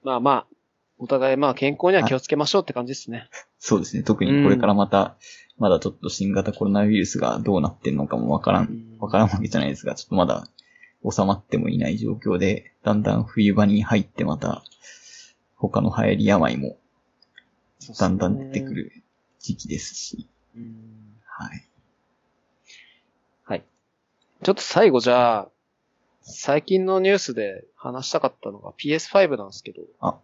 まあまあ、お互いまあ健康には気をつけましょうって感じですね。そうですね。特にこれからまた、まだちょっと新型コロナウイルスがどうなってんのかもわからん、わからんわけじゃないですが、ちょっとまだ収まってもいない状況で、だんだん冬場に入ってまた、他の流行り病も、だんだん出てくる時期ですし。うんはい。はい。ちょっと最後じゃあ、最近のニュースで話したかったのが PS5 なんですけど。あ。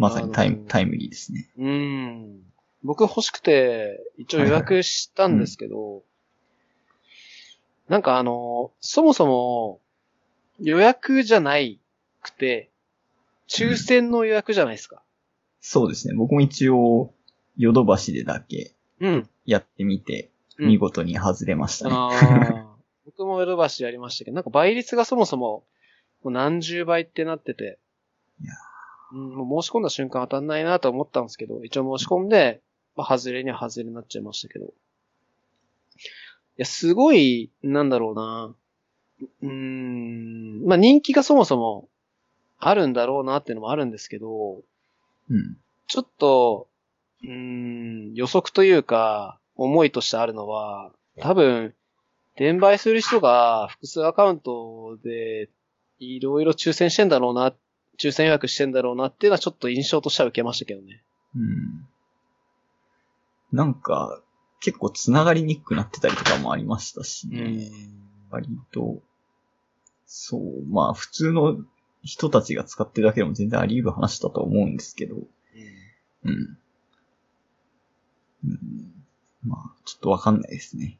まさにタイム、タイムリーですね。うーん。僕欲しくて、一応予約したんですけど、なんかあの、そもそも予約じゃないくて、抽選の予約じゃないですか。そうですね。僕も一応、ヨドバシでだけうん。やってみて、うん見事に外れましたね。ああ。僕もヨドバシやりましたけど、なんか倍率がそもそも、もう何十倍ってなってて。いやうん、もう申し込んだ瞬間当たんないなと思ったんですけど、一応申し込んで、まあ、外れには外れになっちゃいましたけど。いや、すごい、なんだろうな。うーん、まあ人気がそもそもあるんだろうなっていうのもあるんですけど、うん。ちょっと、うーん、予測というか、思いとしてあるのは、多分、転売する人が複数アカウントで、いろいろ抽選してんだろうな、抽選予約してんだろうなっていうのはちょっと印象としては受けましたけどね。うん。なんか、結構繋がりにくくなってたりとかもありましたしね。割と、そう、まあ普通の人たちが使ってるだけでも全然あり得る話だと思うんですけど、うん。うん、まあ、ちょっとわかんないですね。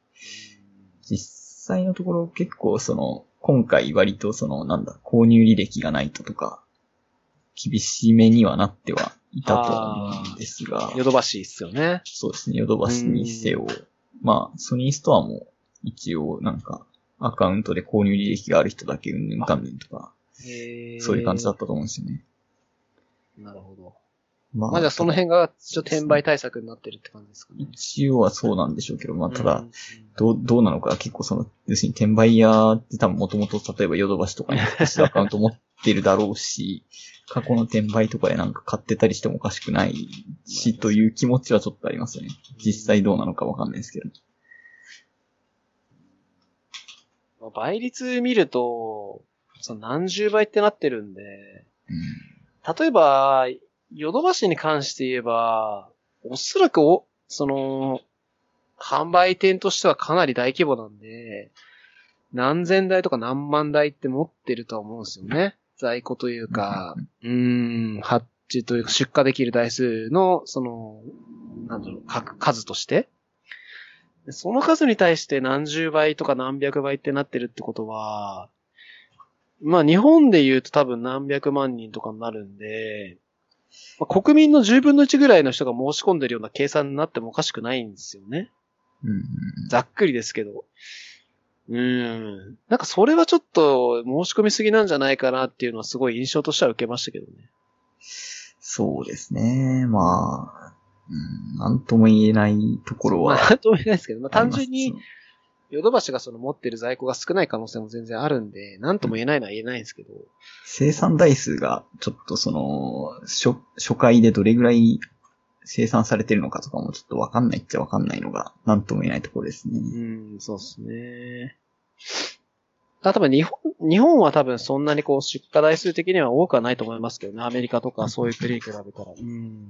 実際のところ結構その、今回割とその、なんだ、購入履歴がないととか、厳しめにはなってはいたとは思うんですが、ヨドバシっすよね。そうですね、ヨドバシにせよ、まあ、ソニーストアも一応なんか、アカウントで購入履歴がある人だけうんぬんかんぬんとか、そういう感じだったと思うんですよね。なるほど。ままあじゃあその辺が、ちょっと転売対策になってるって感じですかね。一応はそうなんでしょうけど、まあただうん、どう、どうなのか結構その、要するに転売屋って多分もともと例えばヨドバシとかにアカウント持ってるだろうし、過去の転売とかでなんか買ってたりしてもおかしくないし、という気持ちはちょっとありますよね。実際どうなのかわかんないですけど。まあ倍率見ると、その何十倍ってなってるんで、うん例えば、ヨドバシに関して言えば、おそらくお、その、販売店としてはかなり大規模なんで、何千台とか何万台って持ってるとは思うんですよね。在庫というか、うーん、発注というか出荷できる台数の、その、なんだろう、か数として。その数に対して何十倍とか何百倍ってなってるってことは、まあ日本で言うと多分何百万人とかになるんで、まあ、国民の10分の1ぐらいの人が申し込んでるような計算になってもおかしくないんですよね。うんざっくりですけど。うーん。なんかそれはちょっと申し込みすぎなんじゃないかなっていうのはすごい印象としては受けましたけどね。そうですね。まあ、うん、なんとも言えないところまあ、はなんとも言えないですけど、まあ。単純に、ヨドバシがその持ってる在庫が少ない可能性も全然あるんで、なんとも言えないのは言えないんですけど。生産台数がちょっとその、初、初回でどれぐらい生産されてるのかとかもちょっとわかんないっちゃわかんないのが、なんとも言えないところですね。うん、そうですね。あ、多分日本、日本は多分そんなにこう出荷台数的には多くはないと思いますけどね。アメリカとかそういう国に比べたら。うん。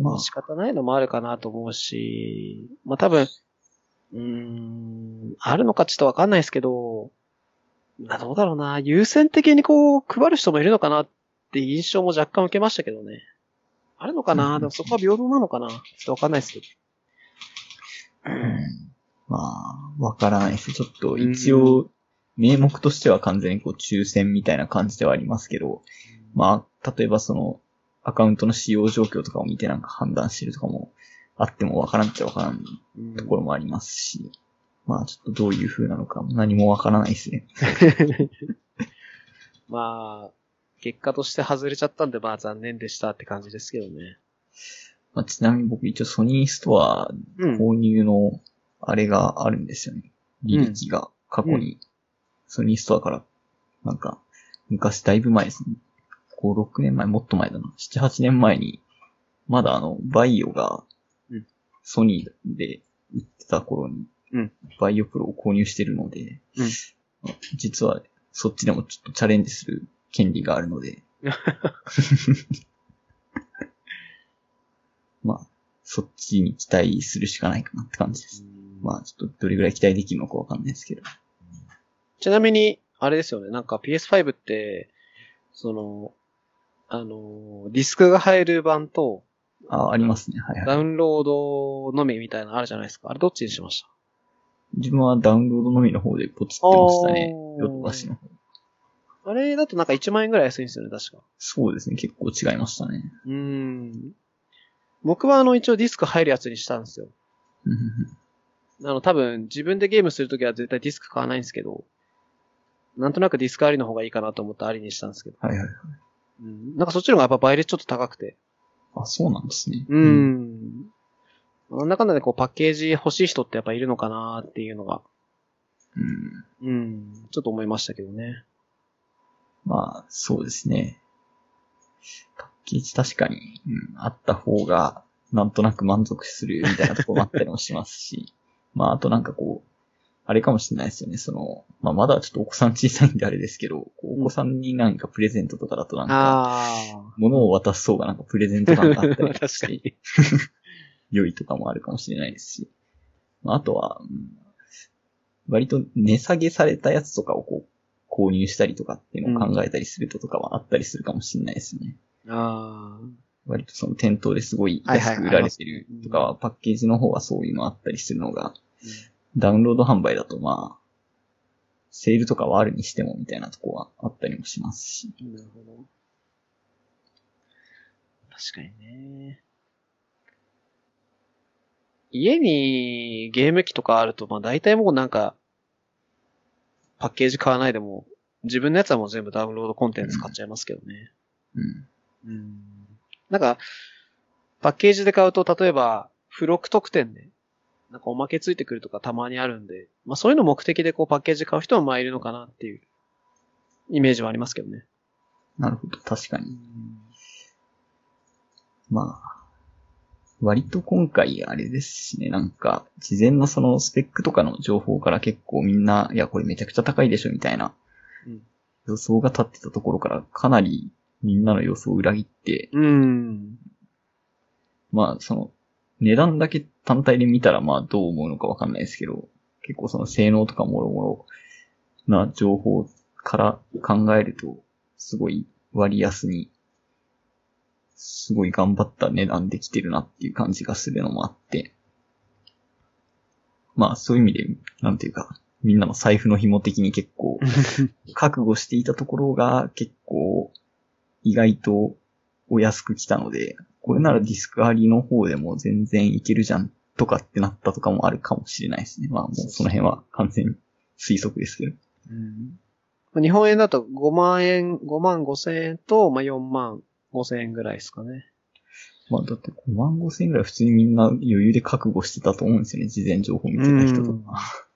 まあ仕方ないのもあるかなと思うし、まあ多分、うーん、あるのかちょっとわかんないですけど、まあどうだろうな。優先的にこう配る人もいるのかなって印象も若干受けましたけどね。あるのかな？でもそこは平等なのかな？ちょっとわかんないですけど。うんまあ、わからないです。ちょっと一応、名目としては完全にこう抽選みたいな感じではありますけど、まあ、例えばその、アカウントの使用状況とかを見てなんか判断してるとかもあってもわからんっちゃわからんうんところもありますし、まあちょっとどういう風なのか何もわからないですね。まあ、結果として外れちゃったんで、まあ残念でしたって感じですけどね。まあ、ちなみに僕一応ソニーストアうん。購入のあれがあるんですよね。履歴が過去にソニーストアからなんか昔だいぶ前ですね。5、6年前、もっと前だな。7、8年前に、まだあの、バイオがうん、ソニーで売ってた頃にうん、バイオプロを購入してるので、うん実はそっちでもちょっとチャレンジする権利があるので、まあ、そっちに期待するしかないかなって感じです。まあ、ちょっとどれぐらい期待できるのかわかんないですけど。ちなみに、あれですよね、なんか PS5 って、その、あの、ディスクが入る版と、あ、ありますね。はいはい。ダウンロードのみみたいなのあるじゃないですか。あれどっちにしました？自分はダウンロードのみの方でポチってましたね。ヨドバシの方。あれだとなんか1万円ぐらい安いんですよね、確か。そうですね。結構違いましたね。うーん。僕はあの一応ディスク入るやつにしたんですよ。うんうんうんあの多分自分でゲームするときは絶対ディスク買わないんですけど、なんとなくディスクありの方がいいかなと思ってありにしたんですけど。はいはいはい。うん。なんかそっちの方がやっぱ倍率ちょっと高くて。あ、そうなんですね。う。ん。なんだかんだでこうパッケージ欲しい人ってやっぱいるのかなっていうのが、うん。うん。ちょっと思いましたけどね。まあ、そうですね。パッケージ確かに、うん、あった方が、なんとなく満足するみたいなところもあったりもしますし、まあ、あとなんかこう、あれかもしれないですよね。その、まあ、まだちょっとお子さん小さいんであれですけど、お子さんになんかプレゼントとかだとなんか、あ物を渡す方がなんかプレゼント感があったり確かに。良いとかもあるかもしれないですし。まあ、あとは、うん割と値下げされたやつとかをこう、購入したりとかっていうのを考えたりするととかはあったりするかもしれないですね。ああ。割とその店頭ですごい安く売られてるとかは、パッケージの方はそういうのあったりするのが、ダウンロード販売だとまあ、セールとかはあるにしてもみたいなとこはあったりもしますし。なるほど。確かにね。家にゲーム機とかあると、まあ大体もうなんか、パッケージ買わないでも、自分のやつはもう全部ダウンロードコンテンツ買っちゃいますけどね。うん。うん。なんか、パッケージで買うと、例えば、付録特典で、なんかおまけついてくるとかたまにあるんで、まあそういうの目的でこうパッケージ買う人もまあいるのかなっていう、イメージはありますけどね。なるほど、確かに。まあ、割と今回あれですしね、なんか、事前のそのスペックとかの情報から結構みんな、いや、これめちゃくちゃ高いでしょ、みたいなうん予想が立ってたところからかなりみんなの予想を裏切って、うん。まあ、その、値段だけ単体で見たらまあどう思うのかわかんないですけど、結構その性能とかもろもろな情報から考えると、すごい割安に、すごい頑張った値段できてるなっていう感じがするのもあって、まあそういう意味で、なんていうか、みんなの財布の紐的に結構、覚悟していたところが結構、意外とお安く来たので、これならディスクありの方でも全然いけるじゃんとかってなったとかもあるかもしれないですね。まあもうその辺は完全に推測ですけど。うん。日本円だと5万円、5万5千円と、まあ、4万5千円ぐらいですかね。まあだって5万5千円ぐらい普通にみんな余裕で覚悟してたと思うんですよね。事前情報見てた人とか。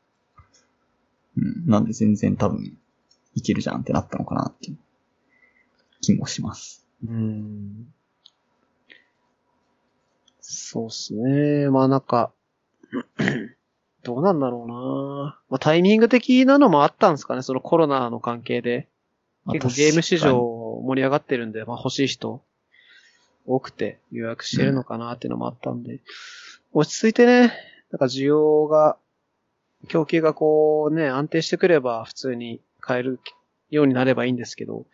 うん。なんで全然多分いけるじゃんってなったのかなっていう気もします。うん。そうっすね。まあなんか、どうなんだろうなまあタイミング的なのもあったんですかね、そのコロナの関係で。まあ結構ゲーム市場盛り上がってるんで、まあ欲しい人多くて予約してるのかなっていうのもあったんで、落ち着いてね、なんか需要が、供給がこうね、安定してくれば普通に買えるようになればいいんですけど、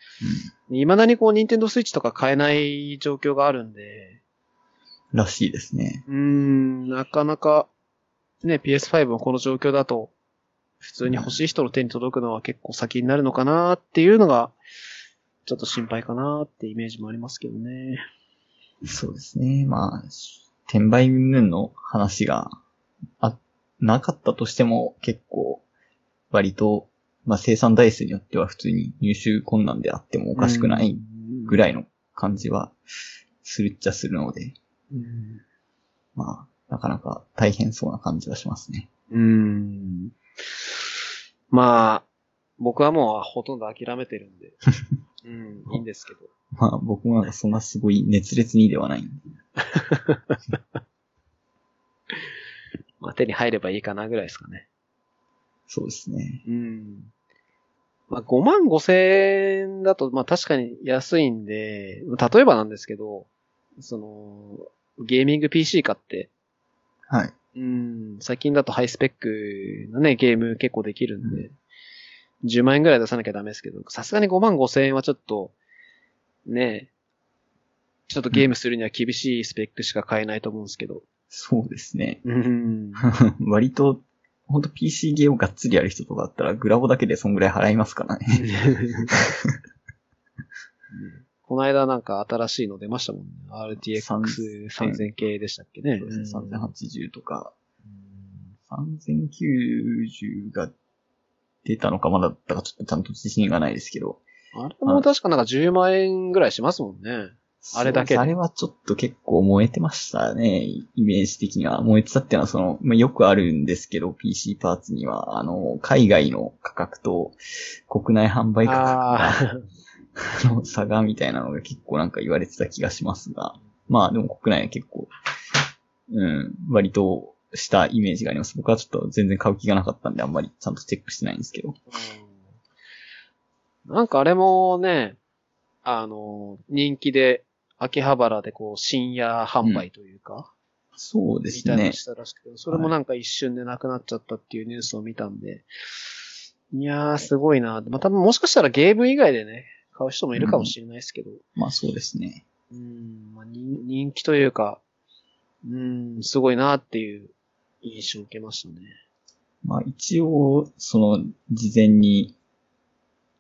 未だにこう、ニンテンドースイッチとか買えない状況があるんで、うん。らしいですね。うーん、なかなか、ね、PS5 もこの状況だと、普通に欲しい人の手に届くのは結構先になるのかなっていうのが、ちょっと心配かなってイメージもありますけどね。そうですね。まあ、転売云々の話があ、なかったとしても結構割と、まあ生産台数によっては普通に入手困難であってもおかしくないぐらいの感じはするっちゃするので、うん。まあ、なかなか大変そうな感じはしますね。うーん。まあ、僕はもうほとんど諦めてるんで、うん、いいんですけど。まあ僕もなんかそんなすごい熱烈にではないんで。まあ手に入ればいいかなぐらいですかね。そうですね。うん。まあ、5万5千円だと、まあ確かに安いんで、例えばなんですけど、その、ゲーミング PC 買って、はい。うん、最近だとハイスペックなね、ゲーム結構できるんで、10万円ぐらい出さなきゃダメですけど、さすがに5万5千円はちょっと、ねちょっとゲームするには厳しいスペックしか買えないと思うんですけど。そうですね。うん。割と、ほんと PC ゲーをがっつりやる人とかだったら、グラボだけでそんぐらい払いますからね。この間なんか新しいの出ましたもんね。RTX3000 系でしたっけね。そうですね3080とか、うん3090が出たのかまだだったかちょっとちゃんと自信がないですけど。あれも確かなんか10万円ぐらいしますもんね。あれだけあれはちょっと結構燃えてましたね。イメージ的には。燃えてたっていうのはその、まあ、よくあるんですけど、PC パーツには、あの、海外の価格と国内販売価あ格が の差がみたいなのが結構なんか言われてた気がしますが。まあでも国内は結構、うん、割としたイメージがあります。僕はちょっと全然買う気がなかったんであんまりちゃんとチェックしてないんですけど。なんかあれもね、あの、人気で、秋葉原でこう、深夜販売というか、そうですねみたいなの。したらしくて、それもなんか一瞬でなくなっちゃったっていうニュースを見たんで、いやー、すごいな。まあ、多分もしかしたらゲーム以外でね、買う人もいるかもしれないですけど、まあそうですね。うん、まあ、人人気というか、うん、すごいなっていう印象を受けましたね。まあ一応、その、事前に、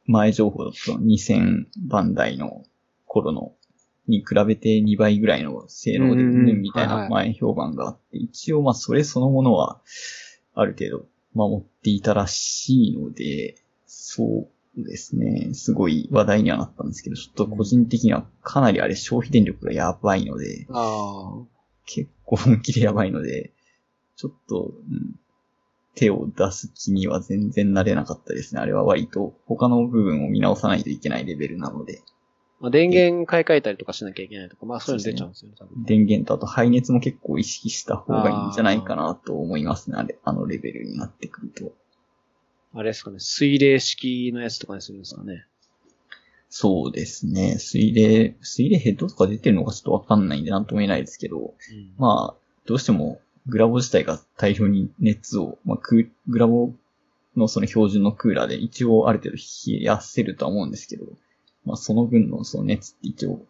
前情報だと2000番台の頃の、に比べて2倍ぐらいの性能で、みたいない前評判があって、一応まあそれそのものは、ある程度守っていたらしいので、そうですね、すごい話題にはなったんですけど、ちょっと個人的にはかなりあれ消費電力がやばいので。結構本気でやばいので、ちょっと、うん、手を出す気には全然なれなかったですね。あれは割と他の部分を見直さないといけないレベルなので、まあ、電源買い替えたりとかしなきゃいけないとか、まあそういうの出ちゃうんですよね、多分。電源とあと排熱も結構意識した方がいいんじゃないかなと思いますね。あれ、あのレベルになってくると。あれですかね、水冷式のやつとかにするんですかね。そうですね。水冷、水冷ヘッドとか出てるのかちょっとわかんないんでなんとも言えないですけど、まあ、どうしてもグラボ自体が大量に熱を、まあ、クグラボのその標準のクーラーで一応ある程度冷やせるとは思うんですけど、まあその分のその熱って一応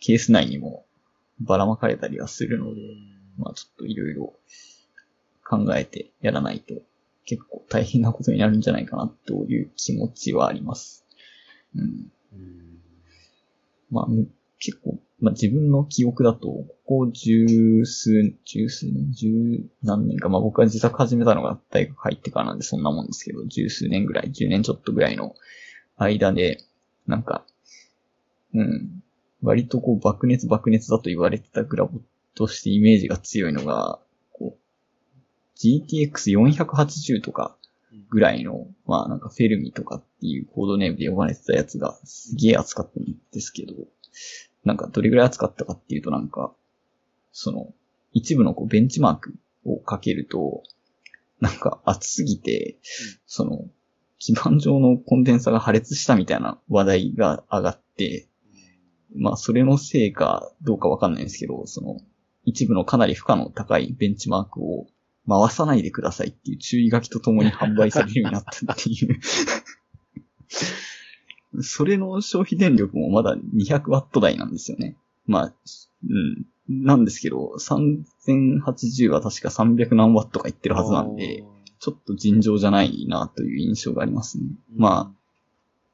ケース内にもばらまかれたりはするので、まあちょっといろいろ考えてやらないと結構大変なことになるんじゃないかなという気持ちはあります。うん。うんまあ、む結構、まあ自分の記憶だと、ここ十数、十数年、十何年か、まあ僕は自宅始めたのが大学入ってからなんでそんなもんですけど、十数年ぐらい、十年ちょっとぐらいの間で、なんか、うん、割とこう爆熱爆熱だと言われてたグラボとしてイメージが強いのが、こう、GTX480 とかぐらいの、まあなんかフェルミとかっていうコードネームで呼ばれてたやつがすげえ熱かったんですけど、なんかどれぐらい熱かったかっていうとなんか、その、一部のこうベンチマークをかけると、なんか熱すぎて、その、基板上のコンデンサが破裂したみたいな話題が上がって、まあそれのせいかどうかわかんないんですけど、その、一部のかなり負荷の高いベンチマークを回さないでくださいっていう注意書きとともに販売されるようになったっていう。それの消費電力もまだ200ワット台なんですよね。まあ、うん。なんですけど、3080は確か300何ワットがいってるはずなんで、、ちょっと尋常じゃないなという印象がありますね。まあ、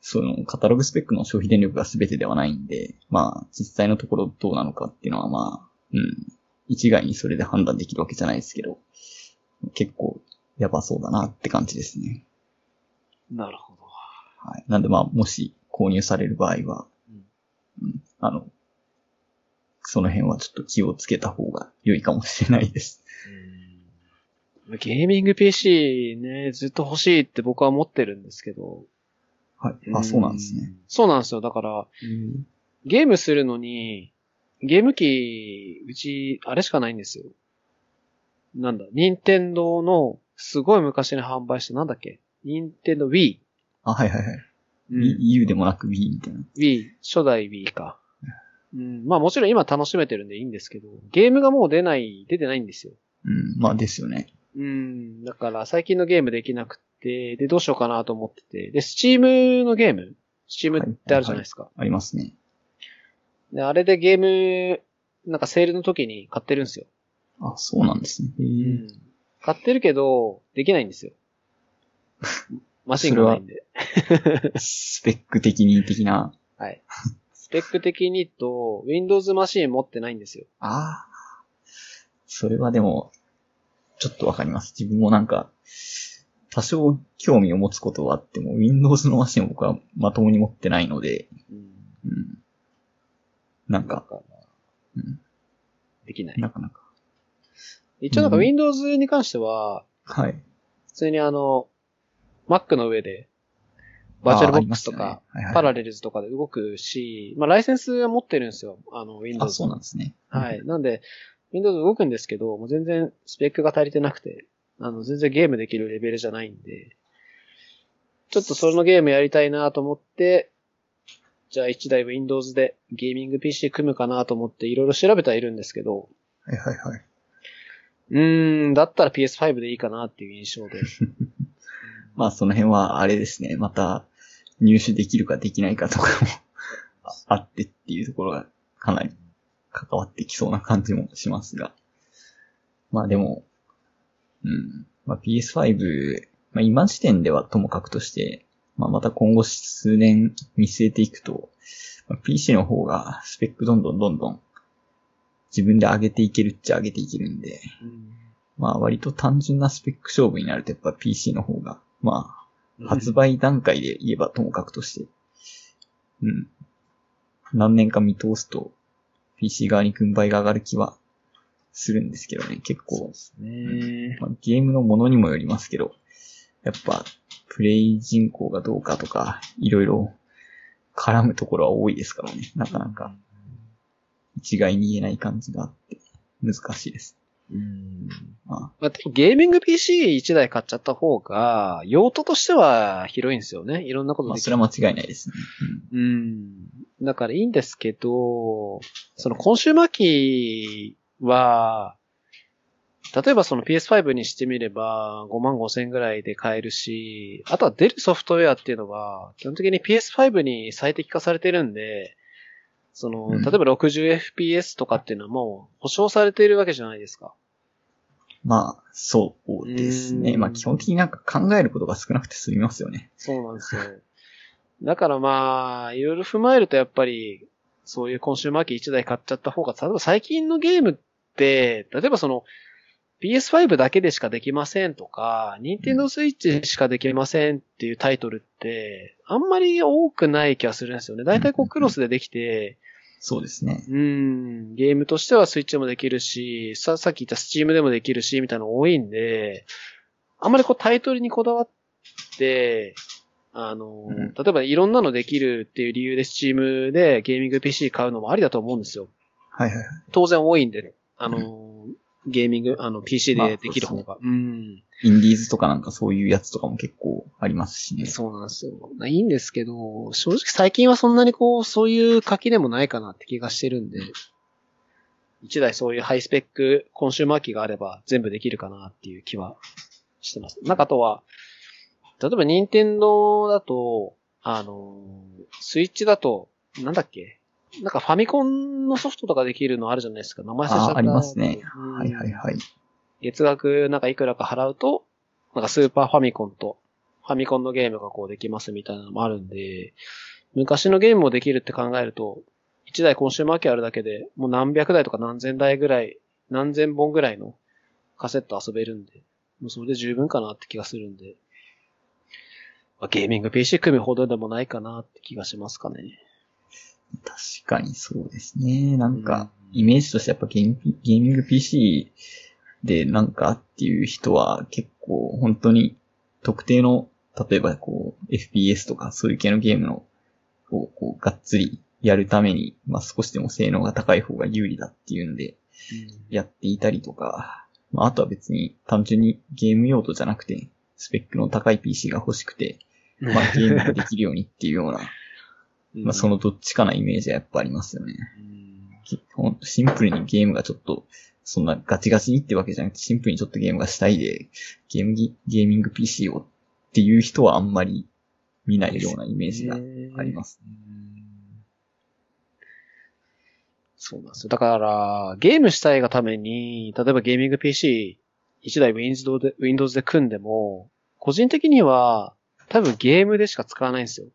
そのカタログスペックの消費電力が全てではないんで、まあ、実際のところどうなのかっていうのはまあ、うん。一概にそれで判断できるわけじゃないですけど、結構やばそうだなって感じですね。なるほど。はい。なんでまあ、もし購入される場合は、うん、あの、その辺はちょっと気をつけた方が良いかもしれないです。ゲーミング PC ね、ずっと欲しいって僕は思ってるんですけど。はい。あ、そうなんですね。。そうなんですよ。だから、ゲームするのに、ゲーム機、うち、あれしかないんですよ。なんだ、任天堂の、すごい昔に販売した、なんだっけ？任天堂 Wii。あ、はいはいはい。うん U でもなく Wii みたいな。Wii、初代 Wii か。うん。まあもちろん今楽しめてるんでいいんですけど、ゲームがもう出ない、出てないんですよ。うん。まあですよね。うん。だから最近のゲームできなくて、で、どうしようかなと思ってて、で、スチームのゲーム？スチームってあるじゃないですか。ありますね。で、あれでゲーム、なんかセールの時に買ってるんですよ。あ、そうなんですね。へえ買ってるけど、できないんですよ。マシンがないんで。スペック的に的な。はい。スペック的にと、Windows マシン持ってないんですよ。ああ。それはでも、ちょっとわかります。自分もなんか、多少興味を持つことはあっても、Windows のマシンを僕はまともに持ってないので、うん。うん。なんか、か、うん、できない。なかなか。一応なんかうん Windows に関しては、はい。普通にあの、Mac の上で、バーチャルボックスとか、ねはいはいパラレルズとかで動くし、まあライセンスは持ってるんですよ。あの、あ、Windows。そうなんですね。はい。なんで、Windows 動くんですけど、もう全然スペックが足りてなくて、あの、全然ゲームできるレベルじゃないんで、ちょっとそのゲームやりたいなと思って、じゃあ1台 Windows でゲーミング PC 組むかなと思っていろいろ調べてはいるんですけど、はいはいはい。うーん、だったら PS5 でいいかなっていう印象で。まあその辺はあれですね。また入手できるかできないかとかもあ あってっていうところがかなり関わってきそうな感じもしますが。まあでも、うん。まあ PS5、まあ今時点ではともかくとして、まあまた今後数年見据えていくと、まあ PC の方がスペックどんどんどんどん自分で上げていけるっちゃ上げていけるんで、うんまあ割と単純なスペック勝負になるとやっぱ PC の方が、まあ発売段階で言えばともかくとして、うん。何年か見通すと PC 側に軍配が上がる気はするんですけどね、結構、すね。まあ、ゲームのものにもよりますけど、やっぱプレイ人口がどうかとか、いろいろ絡むところは多いですからね、なかなか一概に言えない感じがあって難しいです。うん。まあ、ゲーミング PC1 台買っちゃった方が、用途としては広いんですよね。いろんなことまあできる。それは間違いないですね。うん。だからいいんですけど、そのコンシューマー機は、例えばその PS5 にしてみれば5万5千ぐらいで買えるし、あとは出るソフトウェアっていうのは基本的に PS5 に最適化されてるんで、その、うん例えば 60fps とかっていうのはもう保証されているわけじゃないですか。まあ、そうですね。うんまあ基本的になんか考えることが少なくて済みますよね。そうなんですよ。だからまあ、いろいろ踏まえるとやっぱり、そういうコンシューマー機1台買っちゃった方が、例えば最近のゲームって、例えばその、PS5 だけでしかできませんとか、Nintendo Switch しかできませんっていうタイトルって、あんまり多くない気がするんですよね。大体こうクロスでできて、そうですね。うん、ゲームとしてはスイッチでもできるし、さ、さっき言ったスチームでもできるし、みたいなの多いんで、あんまりこうタイトルにこだわって、あの、うん例えばいろんなのできるっていう理由でスチームでゲーミング PC 買うのもありだと思うんですよ。はいはいはい。当然多いんで、あの、ゲーミング、あの、PC まあでできる方が。うん。インディーズとかなんかそういうやつとかも結構ありますしね。そうなんですよ。いいんですけど、正直最近はそんなにこう、そういう垣でもないかなって気がしてるんで、一台そういうハイスペックコンシューマー機があれば全部できるかなっていう気はしてます。なんかあとは、例えば任天堂だと、あの、スイッチだと、なんだっけなんかファミコンのソフトとかできるのあるじゃないですか。名前忘れちゃった。あありますねうんはいはいはい。月額なんかいくらか払うと、なんかスーパーファミコンとファミコンのゲームがこうできますみたいなのもあるんで、昔のゲームもできるって考えると、1台コンシューマー機あるだけで、もう何百台とか何千台ぐらい、何千本ぐらいのカセット遊べるんで、もうそれで十分かなって気がするんで、まあゲーミング PC 組むほどでもないかなって気がしますかね。確かにそうですね。なんか、うんイメージとしてやっぱゲームゲーミング PC でなんかっていう人は結構本当に特定の、例えばこう FPS とかそういう系のゲームのをこうがっつりやるために、まあ少しでも性能が高い方が有利だっていうんでやっていたりとか、まああとは別に単純にゲーム用途じゃなくてスペックの高い PC が欲しくて、まあ ゲームができるようにっていうような、まあそのどっちかなイメージはやっぱありますよね。うんシンプルにゲームがちょっと、そんなガチガチにってわけじゃなくて、シンプルにちょっとゲームがしたいで、ゲームギ、ゲーミング PC をっていう人はあんまり見ないようなイメージがあります。そうなんですよ。だから、ゲームしたいがために、例えばゲーミング PC 1台 Windows で、Windows で組んでも、個人的には多分ゲームでしか使わないんですよ。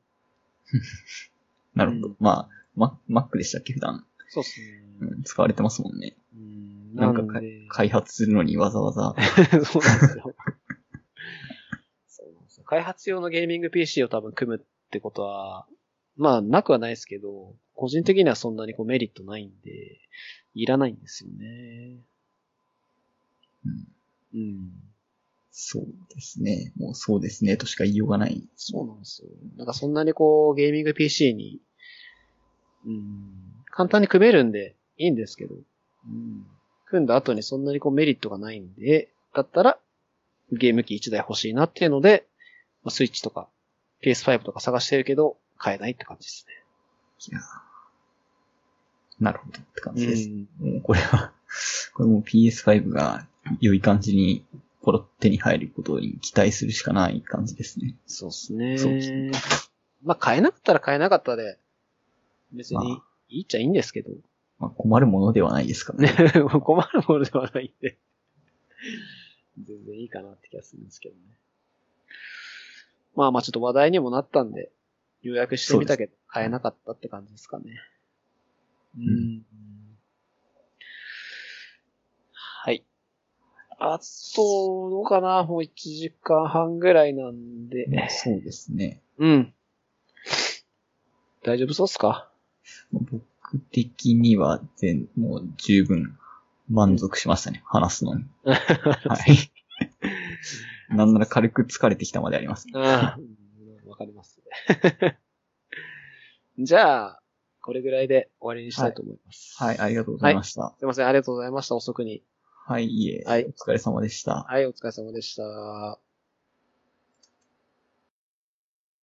なるほど。うん、まあ、Mac でしたっけ普段。そうっすね、うん。使われてますもんね。うん、なんか開発するのにわざわざ。そうなんですよ。そうなんですよ。開発用のゲーミング PC を多分組むってことは、まあ、なくはないですけど、個人的にはそんなにこうメリットないんで、いらないんですよね。うん。うん。そうですね。もうそうですねとしか言いようがない。そうなんですよ。なんかそんなにこう、ゲーミング PC に、うん、簡単に組めるんでいいんですけど、うん、組んだ後にそんなにこうメリットがないんで、だったら、ゲーム機1台欲しいなっていうので、まあ、スイッチとか PS5 とか探してるけど、買えないって感じですね。いやなるほどって感じです。うん、もうこれはこれも PS5 が良い感じにポロ手に入ることに期待するしかない感じですね。そうですね。そうですね。まあ、買えなかったら買えなかったで、別にいいっちゃいいんですけど。まあ、困るものではないですからね。困るものではないんで全然いいかなって気がするんですけどね。まあまあちょっと話題にもなったんで、予約してみたけど、買えなかったって感じですかね。うん。はい。あと、どうかな？もう1時間半ぐらいなんで。そうですね。うん。大丈夫そうっすか？僕的には全、もう十分満足しましたね。話すのに。はい。なんなら軽く疲れてきたまであります、ね。ああ、わかります、ね。じゃあ、これぐらいで終わりにしたいと思います。はい、はい、ありがとうございました、はい。すいません、ありがとうございました。遅くに。はい、いえ。はい。お疲れ様でした。はい、お疲れ様でした。